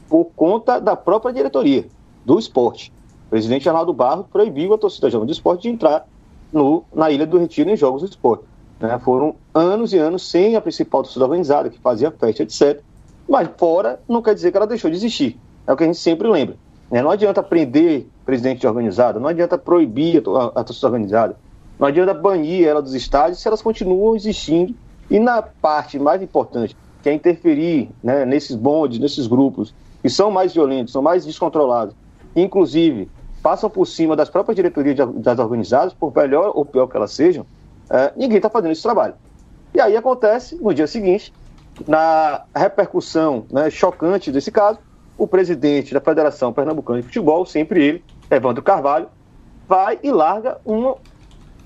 por conta da própria diretoria do esporte. O presidente Arnaldo Barro proibiu a torcida jovem do esporte de entrar no, na Ilha do Retiro em jogos do esporte. Né? Foram anos e anos sem a principal torcida organizada, que fazia festa, etc. Mas fora não quer dizer que ela deixou de existir. É o que a gente sempre lembra. Né? Não adianta prender presidente de organizada, não adianta proibir a, a torcida organizada, não adianta banir ela dos estádios se elas continuam existindo. E na parte mais importante, que é interferir né, nesses bondes, nesses grupos, que são mais violentos, são mais descontrolados, inclusive passam por cima das próprias diretorias das organizadas, por melhor ou pior que elas sejam, é, ninguém está fazendo esse trabalho. E aí acontece, no dia seguinte, na repercussão né, chocante desse caso, o presidente da Federação Pernambucana de Futebol, sempre ele, Evandro Carvalho, vai e larga uma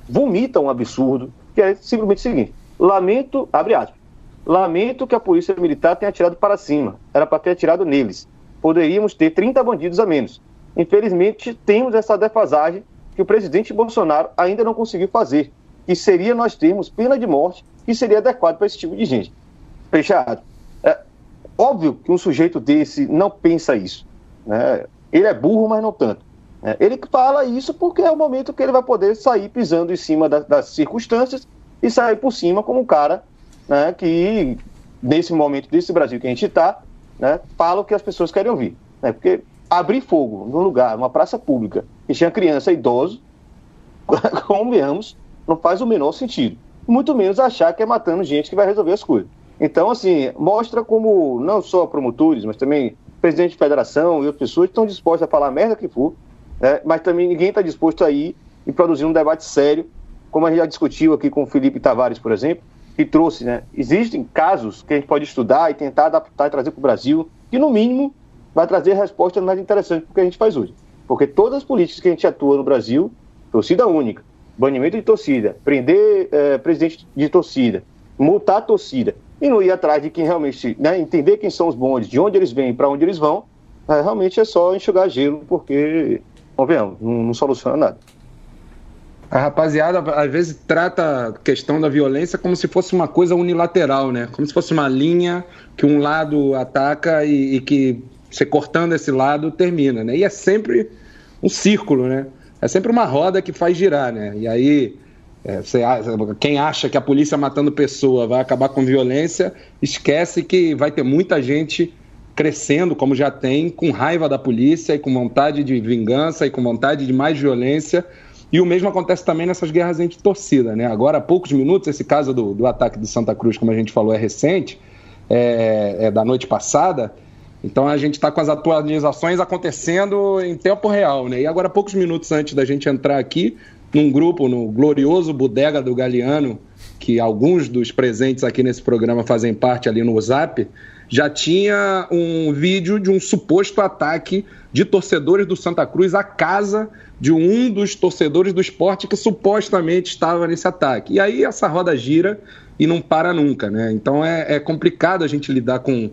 vomita um absurdo, que é simplesmente o seguinte: lamento, abre aspas, lamento que a polícia militar tenha atirado para cima, era para ter atirado neles. Poderíamos ter 30 bandidos a menos. Infelizmente, temos essa defasagem que o presidente Bolsonaro ainda não conseguiu fazer, que seria nós termos pena de morte, que seria adequado para esse tipo de gente. Fechado. É óbvio que um sujeito desse não pensa isso. Né? Ele é burro, mas não tanto. É, ele fala isso porque é o momento que ele vai poder sair pisando em cima das, das circunstâncias e sair por cima como um cara né, que, nesse momento desse Brasil que a gente está, né, fala o que as pessoas querem ouvir. Né, porque abrir fogo num lugar, numa praça pública, que tinha criança idoso, [laughs] convenhamos, não faz o menor sentido. Muito menos achar que é matando gente que vai resolver as coisas. Então, assim, mostra como não só promotores, mas também presidente de federação e outras pessoas estão dispostos a falar a merda que for né? mas também ninguém está disposto a ir e produzir um debate sério, como a gente já discutiu aqui com o Felipe Tavares, por exemplo, que trouxe, né? Existem casos que a gente pode estudar e tentar adaptar e trazer para o Brasil, que no mínimo vai trazer respostas mais interessantes do que a gente faz hoje. Porque todas as políticas que a gente atua no Brasil, torcida única, banimento de torcida, prender é, presidente de torcida, multar a torcida, e não ir atrás de quem realmente, né, entender quem são os bondes, de onde eles vêm e para onde eles vão, é, realmente é só enxugar gelo, porque convenhamos, não, não soluciona nada. A rapaziada às vezes trata a questão da violência como se fosse uma coisa unilateral, né? Como se fosse uma linha que um lado ataca e, e que você cortando esse lado termina, né? E é sempre um círculo, né? É sempre uma roda que faz girar, né? E aí é, você, quem acha que a polícia matando pessoa vai acabar com violência, esquece que vai ter muita gente crescendo, como já tem, com raiva da polícia e com vontade de vingança e com vontade de mais violência. E o mesmo acontece também nessas guerras entre torcida, né? Agora, há poucos minutos, esse caso do, do ataque de Santa Cruz, como a gente falou, é recente, é, é da noite passada. Então a gente está com as atualizações acontecendo em tempo real, né? E agora, poucos minutos antes da gente entrar aqui, num grupo, no glorioso Bodega do Galeano, que alguns dos presentes aqui nesse programa fazem parte ali no Zap, já tinha um vídeo de um suposto ataque de torcedores do Santa Cruz à casa de um dos torcedores do esporte que supostamente estava nesse ataque. E aí essa roda gira e não para nunca, né? Então é, é complicado a gente lidar com,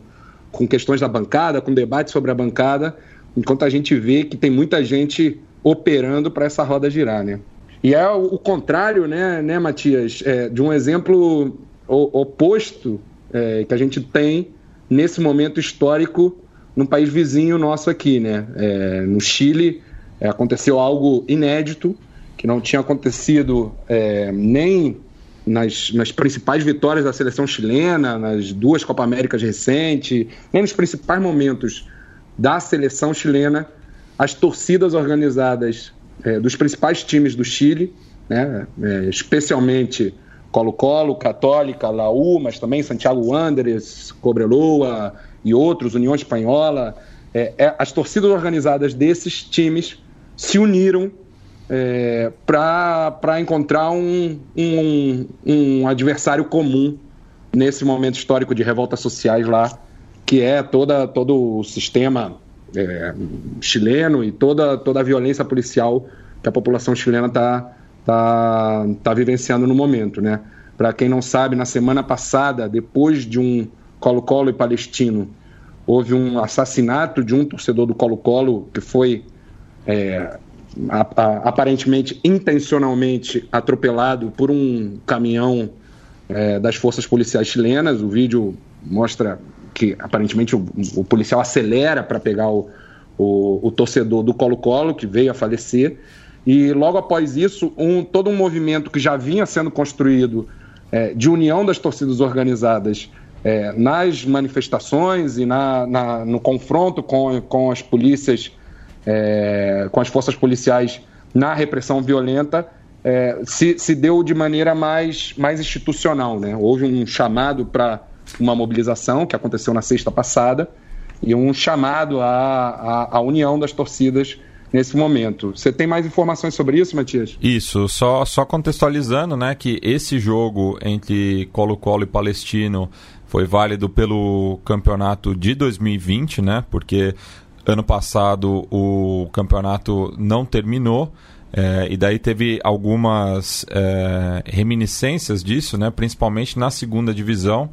com questões da bancada, com debate sobre a bancada, enquanto a gente vê que tem muita gente operando para essa roda girar, né? E é o, contrário, né, né Matias, é, de um exemplo oposto é, que a gente tem nesse momento histórico num país vizinho nosso aqui, né? É, no Chile é, aconteceu algo inédito que não tinha acontecido é, nem nas, nas, principais vitórias da seleção chilena, nas duas Copa Américas recentes, nos principais momentos da seleção chilena, as torcidas organizadas é, dos principais times do Chile, né, é, especialmente Colo-Colo, Católica, Laú, mas também Santiago Wanderers, Cobreloa e outros, União Espanhola. É, é, as torcidas organizadas desses times se uniram é, para encontrar um, um, um, adversário comum nesse momento histórico de revoltas sociais lá, que é toda, todo o sistema é, chileno e toda, toda a violência policial que a população chilena está tá, tá vivenciando no momento, né? Para quem não sabe, na semana passada, depois de um Colo-Colo e Palestino, houve um assassinato de um torcedor do Colo-Colo que foi é, aparentemente intencionalmente atropelado por um caminhão é, das forças policiais chilenas. O vídeo mostra que aparentemente o, o policial acelera para pegar o, o, o torcedor do Colo-Colo, que veio a falecer. E logo após isso, um, todo um movimento que já vinha sendo construído é, de união das torcidas organizadas é, nas manifestações e na, na, no confronto com, com as polícias, é, com as forças policiais na repressão violenta, é, se, se deu de maneira mais, mais institucional. Né? Houve um chamado para uma mobilização que aconteceu na sexta passada e um chamado à, à, à união das torcidas nesse momento. Você tem mais informações sobre isso, Matias? Isso, só, só contextualizando, né, que esse jogo entre Colo-Colo e Palestino foi válido pelo campeonato de 2020, né, porque ano passado o campeonato não terminou. É, e daí teve algumas é, reminiscências disso, né, principalmente na segunda divisão,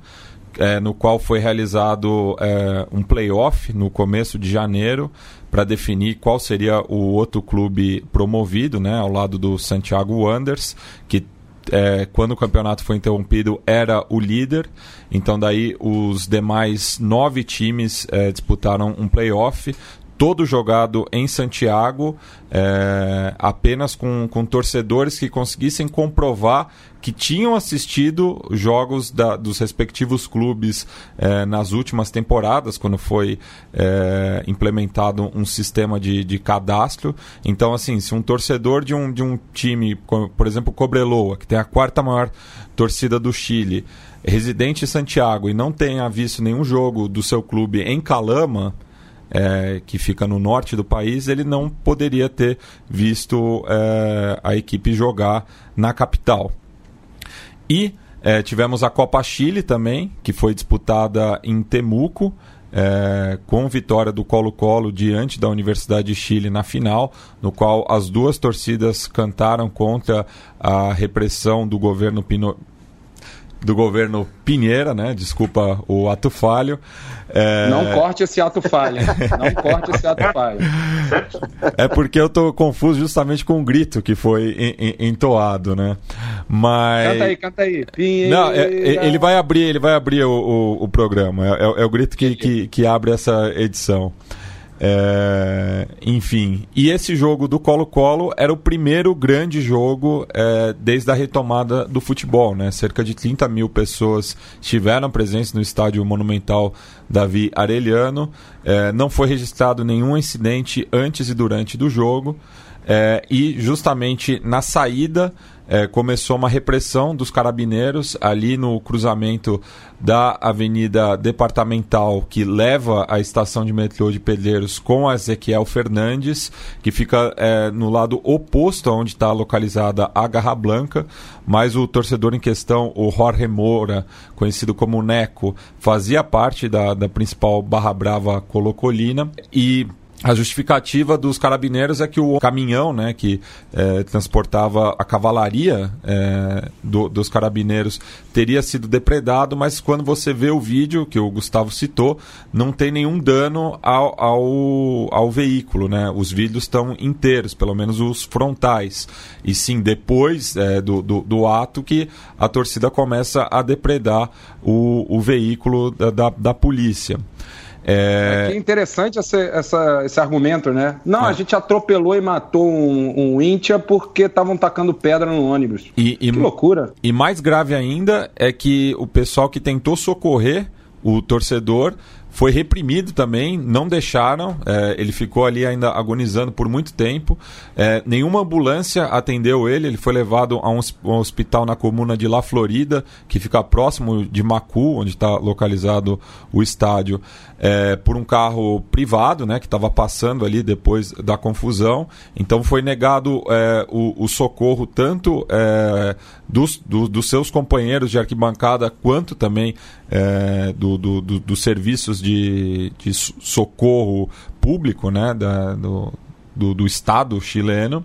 é, no qual foi realizado é, um playoff no começo de janeiro para definir qual seria o outro clube promovido, né, ao lado do Santiago Wanderers, que é, quando o campeonato foi interrompido era o líder. Então daí os demais nove times é, disputaram um playoff todo jogado em Santiago, é, apenas com, com torcedores que conseguissem comprovar que tinham assistido jogos da, dos respectivos clubes é, nas últimas temporadas, quando foi é, implementado um sistema de, de cadastro. Então, assim, se um torcedor de um, de um time, por exemplo, Cobreloa, que tem a quarta maior torcida do Chile, residente em Santiago e não tenha visto nenhum jogo do seu clube em Calama, é, que fica no norte do país, ele não poderia ter visto é, a equipe jogar na capital. E é, tivemos a Copa Chile também, que foi disputada em Temuco, é, com vitória do Colo-Colo diante da Universidade de Chile na final, no qual as duas torcidas cantaram contra a repressão do governo Pino do governo Pinheira, né? Desculpa o ato falho. É... Não corte esse ato falho. [laughs] Não corte esse ato falho. É porque eu tô confuso justamente com o grito que foi entoado, né? Mas. Canta aí, canta aí. Pinheira. Não, é, é, ele vai abrir, ele vai abrir o, o, o programa. É, é, é o grito que, que, que abre essa edição. É, enfim, e esse jogo do Colo-Colo era o primeiro grande jogo é, desde a retomada do futebol. Né? Cerca de 30 mil pessoas estiveram presentes no estádio monumental Davi Arellano. É, não foi registrado nenhum incidente antes e durante do jogo. é, e justamente na saída é, começou uma repressão dos carabineiros ali no cruzamento da Avenida Departamental que leva à estação de metrô de Pedreiros com a Ezequiel Fernandes, que fica é, no lado oposto aonde está localizada a Garra Blanca, mas o torcedor em questão, o Jorge Moura, conhecido como Neco, fazia parte da, da principal Barra Brava Colocolina e a justificativa dos carabineiros é que o caminhão né, que é, transportava a cavalaria é, do, dos carabineiros teria sido depredado, mas quando você vê o vídeo que o Gustavo citou, não tem nenhum dano ao, ao, ao veículo. Né? Os vidros estão inteiros, pelo menos os frontais. E sim, depois é, do, do, do, ato que a torcida começa a depredar o, o veículo da, da, da polícia. É... é interessante essa, essa, esse argumento, né? Não, é. a gente atropelou e matou um, um Íntia porque estavam tacando pedra no ônibus. E, e, que loucura. E mais grave ainda é que o pessoal que tentou socorrer o torcedor foi reprimido também, não deixaram, é, ele ficou ali ainda agonizando por muito tempo. É, nenhuma ambulância atendeu ele, ele foi levado a um, um, hospital na comuna de La Florida, que fica próximo de Macu, onde está localizado o estádio, é, por um carro privado, né, que estava passando ali depois da confusão. Então foi negado é, o, o, socorro tanto é, dos, do, dos seus companheiros de arquibancada quanto também é, do, do, dos serviços de, de socorro público né, da, do, do, do Estado chileno.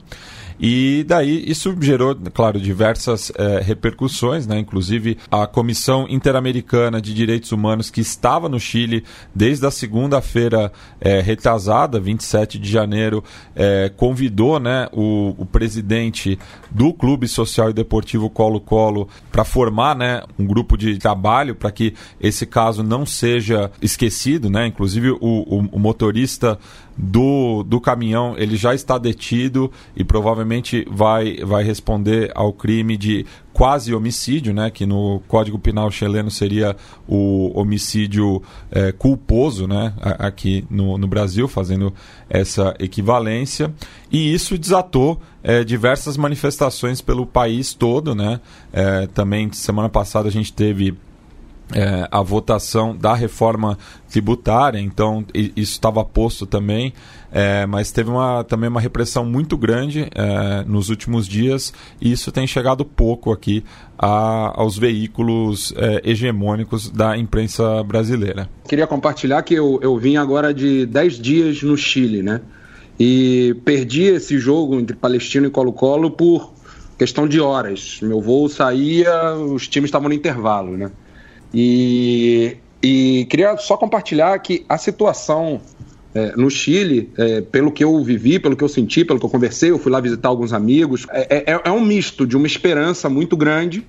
E daí isso gerou, claro, diversas é, repercussões, né? inclusive a Comissão Interamericana de Direitos Humanos, que estava no Chile desde a segunda-feira é, retrasada, 27 de janeiro, é, convidou né, o, o, presidente do Clube Social e Deportivo Colo-Colo para formar né, um grupo de trabalho para que esse caso não seja esquecido. Né? Inclusive o, o, o motorista do, do caminhão ele já está detido e provavelmente vai, vai responder ao crime de quase homicídio, né, que no Código Penal chileno seria o homicídio é, culposo, né, aqui no, no Brasil, fazendo essa equivalência. E isso desatou é, diversas manifestações pelo país todo. Né? É, também, semana passada, a gente teve é, a votação da reforma tributária, então isso estava posto também, é, mas teve uma, também uma repressão muito grande é, nos últimos dias e isso tem chegado pouco aqui a, aos veículos é, hegemônicos da imprensa brasileira. Queria compartilhar que eu, eu vim agora de 10 dias no Chile, né? E perdi esse jogo entre Palestino e Colo-Colo por questão de horas. Meu voo saía, os times estavam no intervalo, né? E, e queria só compartilhar que a situação é, no Chile, é, pelo que eu vivi, pelo que eu senti, pelo que eu conversei, eu fui lá visitar alguns amigos, é, é, é um misto de uma esperança muito grande,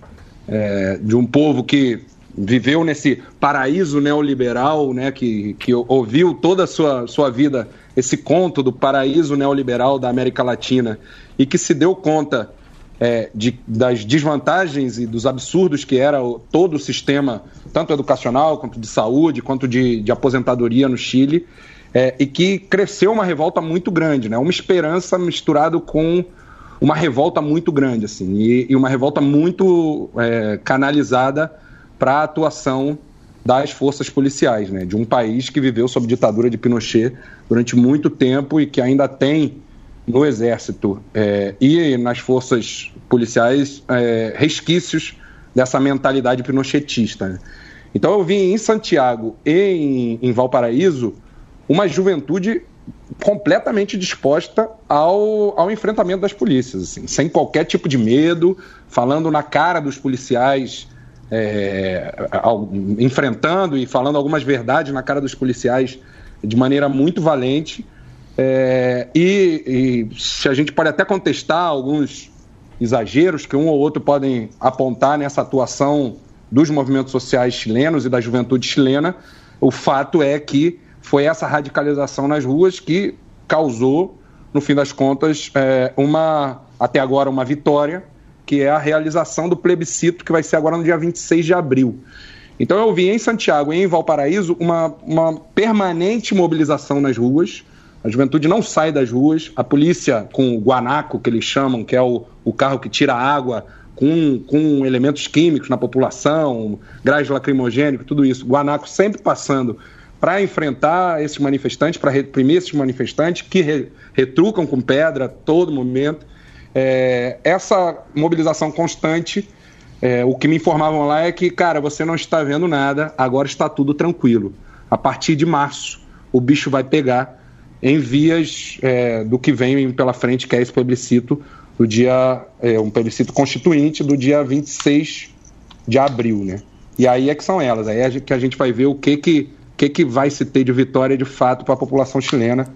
é, de um povo que viveu nesse paraíso neoliberal, né, que, que ouviu toda a sua, sua vida esse conto do paraíso neoliberal da América Latina e que se deu conta é, de, das desvantagens e dos absurdos que era o, todo o sistema, tanto educacional, quanto de saúde, quanto de, de aposentadoria no Chile, é, e que cresceu uma revolta muito grande, né? uma esperança misturado com uma revolta muito grande, assim, e, e uma revolta muito é, canalizada para a atuação das forças policiais, né? de um país que viveu sob ditadura de Pinochet durante muito tempo e que ainda tem no Exército é, e nas forças policiais é, resquícios dessa mentalidade pinochetista. Né? Então eu vi em Santiago e em, em Valparaíso uma juventude completamente disposta ao, ao enfrentamento das polícias, assim, sem qualquer tipo de medo, falando na cara dos policiais, é, ao, enfrentando e falando algumas verdades na cara dos policiais de maneira muito valente. É, e, e, se a gente pode até contestar alguns exageros que um ou outro podem apontar nessa atuação dos movimentos sociais chilenos e da juventude chilena, o fato é que foi essa radicalização nas ruas que causou, no fim das contas, é, uma até agora uma vitória, que é a realização do plebiscito que vai ser agora no dia 26 de abril. Então eu vi em Santiago e em Valparaíso uma, uma permanente mobilização nas ruas A juventude não sai das ruas. A polícia, com o guanaco, que eles chamam, que é o, o carro que tira água com, com elementos químicos na população, gás lacrimogênico, tudo isso. Guanaco sempre passando para enfrentar esses manifestantes, para reprimir esses manifestantes que re, retrucam com pedra a todo momento. É, essa mobilização constante, é, o que me informavam lá é que, cara, você não está vendo nada, agora está tudo tranquilo. A partir de março, o bicho vai pegar em vias é, do que vem pela frente, que é esse plebiscito do dia, é, um plebiscito constituinte do dia 26 de abril, né? E aí é que são elas, aí é que a gente vai ver o que que que, que vai se ter de vitória de fato para a população chilena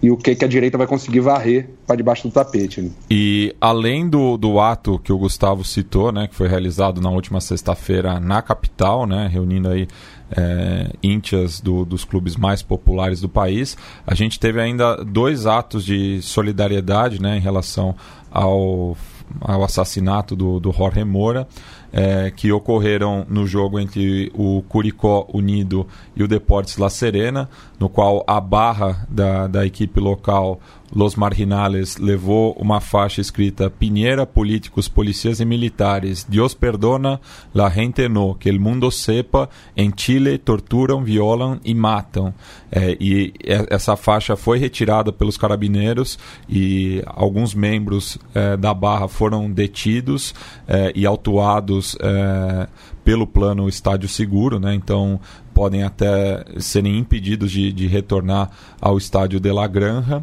e o que, que a direita vai conseguir varrer para debaixo do tapete. Né? E além do, do ato que o Gustavo citou, né, que foi realizado na última sexta-feira na capital, né, reunindo aí é, íntias do, dos clubes mais populares do país, a gente teve ainda dois atos de solidariedade né, em relação ao, ao assassinato do, do Jorge Moura é, que ocorreram no jogo entre o Curicó Unido e o Deportes La Serena, no qual a barra da, da equipe local Los Marginales levou uma faixa escrita Pinheira, políticos, policiais e militares. Dios perdona, la gente no, que el mundo sepa, em Chile torturam, violam e matam. É, e essa faixa foi retirada pelos carabineiros e alguns membros é, da barra foram detidos é, e autuados é, pelo plano Estádio Seguro, né? então podem até serem impedidos de, de retornar ao estádio de La Granja.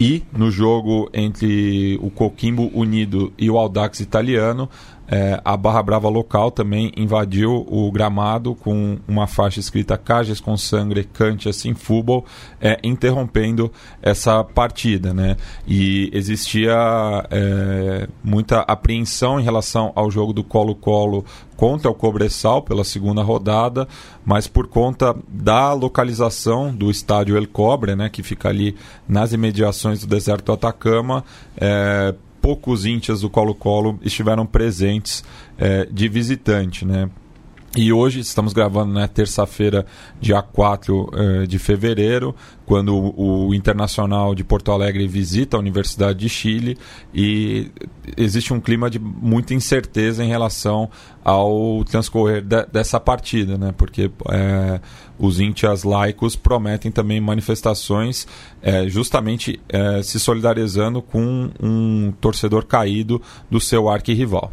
E no jogo entre o Coquimbo Unido e o Audax Italiano, é, a Barra Brava local também invadiu o gramado com uma faixa escrita Cages com Sangre, Cante assim Futebol, é, interrompendo essa partida. Né? E existia é, muita apreensão em relação ao jogo do Colo-Colo contra o Cobressal pela segunda rodada, mas por conta da localização do estádio El Cobre, né, que fica ali nas imediações do deserto Atacama, é, poucos íntias do Colo-Colo estiveram presentes é, de visitante, né? E hoje estamos gravando na né, terça-feira, dia 4 eh, de fevereiro, quando o, o, Internacional de Porto Alegre visita a Universidade de Chile e existe um clima de muita incerteza em relação ao transcorrer de, dessa partida, né? porque eh, os íntias laicos prometem também manifestações eh, justamente se solidarizando com um torcedor caído do seu arquirrival.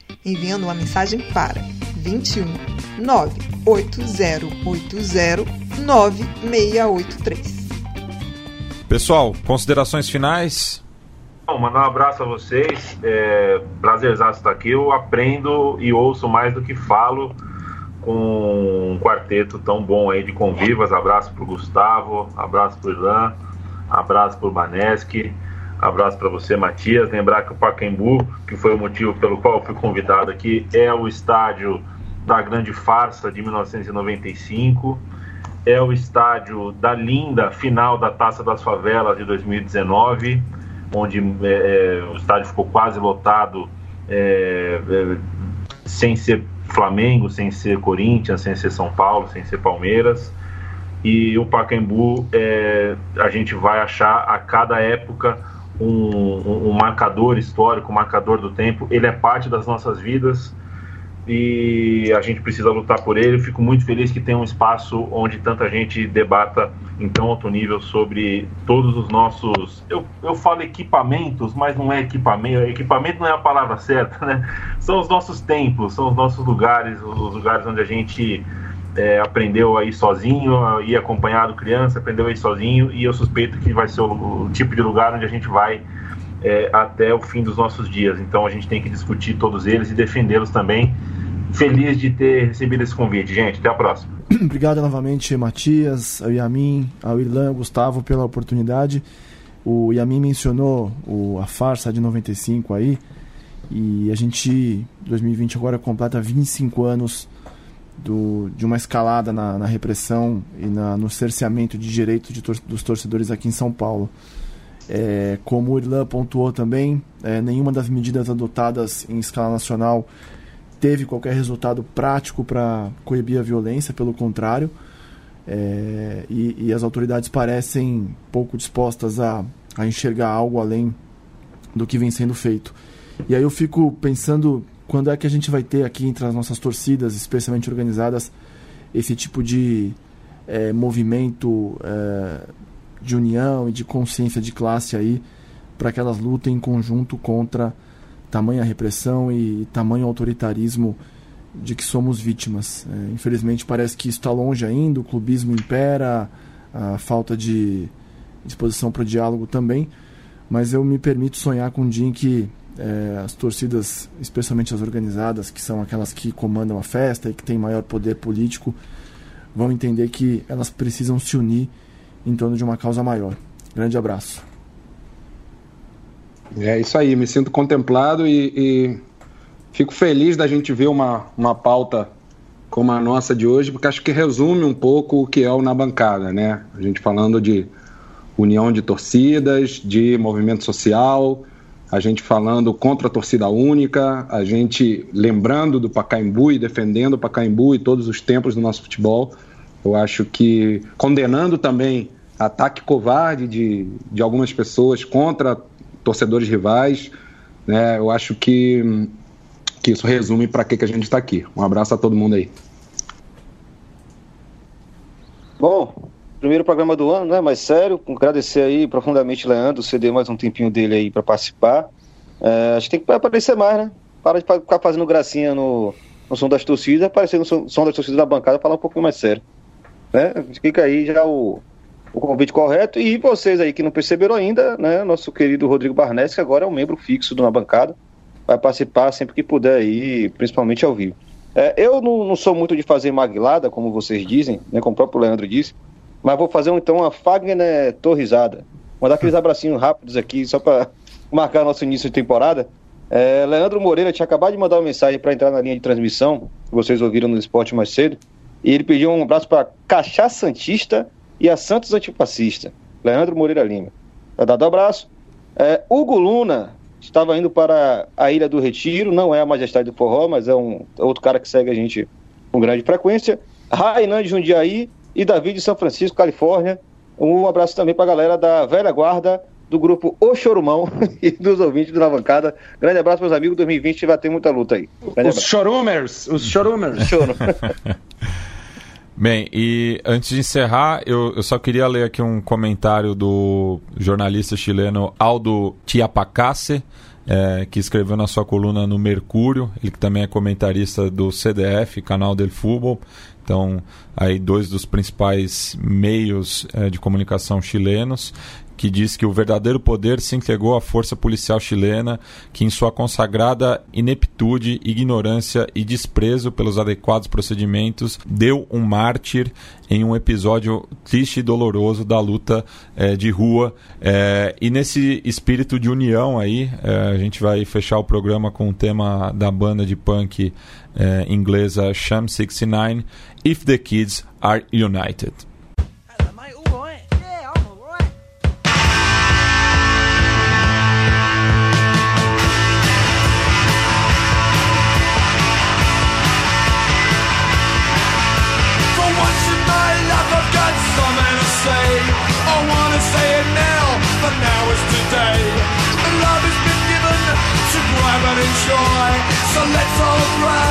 enviando uma mensagem para 21 98080 9683. Pessoal, considerações finais? Bom, mandar um abraço a vocês. É, prazerzaço estar aqui. Eu aprendo e ouço mais do que falo com um quarteto tão bom aí de convivas. Abraço para o Gustavo, abraço para o Irlan, abraço para o Baneschi. Abraço para você, Matias. Lembrar que o Pacaembu, que foi o motivo pelo qual eu fui convidado aqui, é o estádio da Grande Farsa de 1995. É o estádio da linda final da Taça das Favelas de 2019, onde é, é, o estádio ficou quase lotado, é, é, sem ser Flamengo, sem ser Corinthians, sem ser São Paulo, sem ser Palmeiras. E o Pacaembu, é, a gente vai achar a cada época um, um, marcador histórico, um marcador do tempo. Ele é parte das nossas vidas e a gente precisa lutar por ele. Eu fico muito feliz que tem um espaço onde tanta gente debata em tão alto nível sobre todos os nossos. Eu, eu falo equipamentos, mas não é equipamento. Equipamento não é a palavra certa, né? São os nossos templos, são os nossos lugares, os lugares onde a gente é, aprendeu aí sozinho, ir acompanhado criança, aprendeu aí sozinho, e eu suspeito que vai ser o, o tipo de lugar onde a gente vai é, até o fim dos nossos dias. Então a gente tem que discutir todos eles e defendê-los também. Feliz de ter recebido esse convite, gente. Até a próxima. [clears throat] Obrigado novamente, Matias, ao Yamin, ao Irlan, ao Gustavo, pela oportunidade. O Yamin mencionou o, a farsa de 95 aí. E a gente, 2020 agora, completa 25 anos do, de uma escalada na, na repressão e na, no cerceamento de direitos tor dos torcedores aqui em São Paulo. É, como o Irlan pontuou também, é, nenhuma das medidas adotadas em escala nacional teve qualquer resultado prático para coibir a violência, pelo contrário. É, e, e, as autoridades parecem pouco dispostas a, a enxergar algo além do que vem sendo feito. E aí eu fico pensando quando é que a gente vai ter aqui entre as nossas torcidas, especialmente organizadas, esse tipo de é, movimento é, de união e de consciência de classe aí para que elas lutem em conjunto contra tamanha repressão e tamanho autoritarismo de que somos vítimas. É, infelizmente parece que isso está longe ainda, o clubismo impera, a falta de disposição para o diálogo também, mas eu me permito sonhar com um dia em que é, as torcidas, especialmente as organizadas, que são aquelas que comandam a festa e que têm maior poder político, vão entender que elas precisam se unir em torno de uma causa maior. Grande abraço. É isso aí, me sinto contemplado e, e fico feliz da gente ver uma, uma pauta como a nossa de hoje, porque acho que resume um pouco o que é o Na Bancada, né? A gente falando de união de torcidas, de movimento social, a gente falando contra a torcida única, a gente lembrando do Pacaembu e defendendo o Pacaembu e todos os tempos do nosso futebol. Eu acho que condenando também ataque covarde de, de algumas pessoas contra torcedores rivais, né? Eu acho que, que isso resume para que, que a gente está aqui. Um abraço a todo mundo aí. Bom, primeiro programa do ano, né? Mais sério, agradecer aí profundamente Leandro, ceder mais um tempinho dele aí para participar. É, acho que tem que aparecer mais, né? Para de ficar fazendo gracinha no, no som das torcidas, aparecer no som, das torcidas da bancada falar um pouquinho mais sério. Né? Fica aí já o, o convite correto. E vocês aí que não perceberam ainda, né? Nosso querido Rodrigo Barnes, que agora é um membro fixo do Na Bancada, vai participar sempre que puder aí, principalmente ao vivo. É, eu não, não, sou muito de fazer maguilada, como vocês dizem, né? Como o próprio Leandro disse. Mas vou fazer então uma Fagner torrisada. Mandar aqueles abracinhos rápidos aqui, só para [laughs] marcar nosso início de temporada. É, Leandro Moreira tinha acabado de mandar uma mensagem para entrar na linha de transmissão, que vocês ouviram no esporte mais cedo. E ele pediu um abraço para Caixá Santista e a Santos Antifascista. Leandro Moreira Lima. Tá dado abraço. É, Hugo Luna estava indo para a Ilha do Retiro, não é a Majestade do Forró, mas é um outro cara que segue a gente com grande frequência. Rainan de Jundiaí e David de São Francisco, Califórnia. Um abraço também para a galera da velha guarda do grupo O Chorumão [laughs] e dos ouvintes do Na Bancada. Grande abraço, meus amigos. 2020 vai ter muita luta aí. Grande os chorumers, os chorumers. [laughs] [laughs] Bem, e antes de encerrar, eu, eu, só queria ler aqui um comentário do jornalista chileno Aldo Tiapacase, é, que escreveu na sua coluna no Mercúrio, ele que também é comentarista do CDF, Canal del Fútbol. Então, aí dois dos principais meios é, de comunicação chilenos que diz que o verdadeiro poder se entregou à força policial chilena, que em sua consagrada ineptude, ignorância e desprezo pelos adequados procedimentos deu um mártir em um episódio triste e doloroso da luta é, de rua. É, e nesse espírito de união aí, é, a gente vai fechar o programa com o tema da banda de punk inglesa Sham 69, If the Kids Are United. so bright.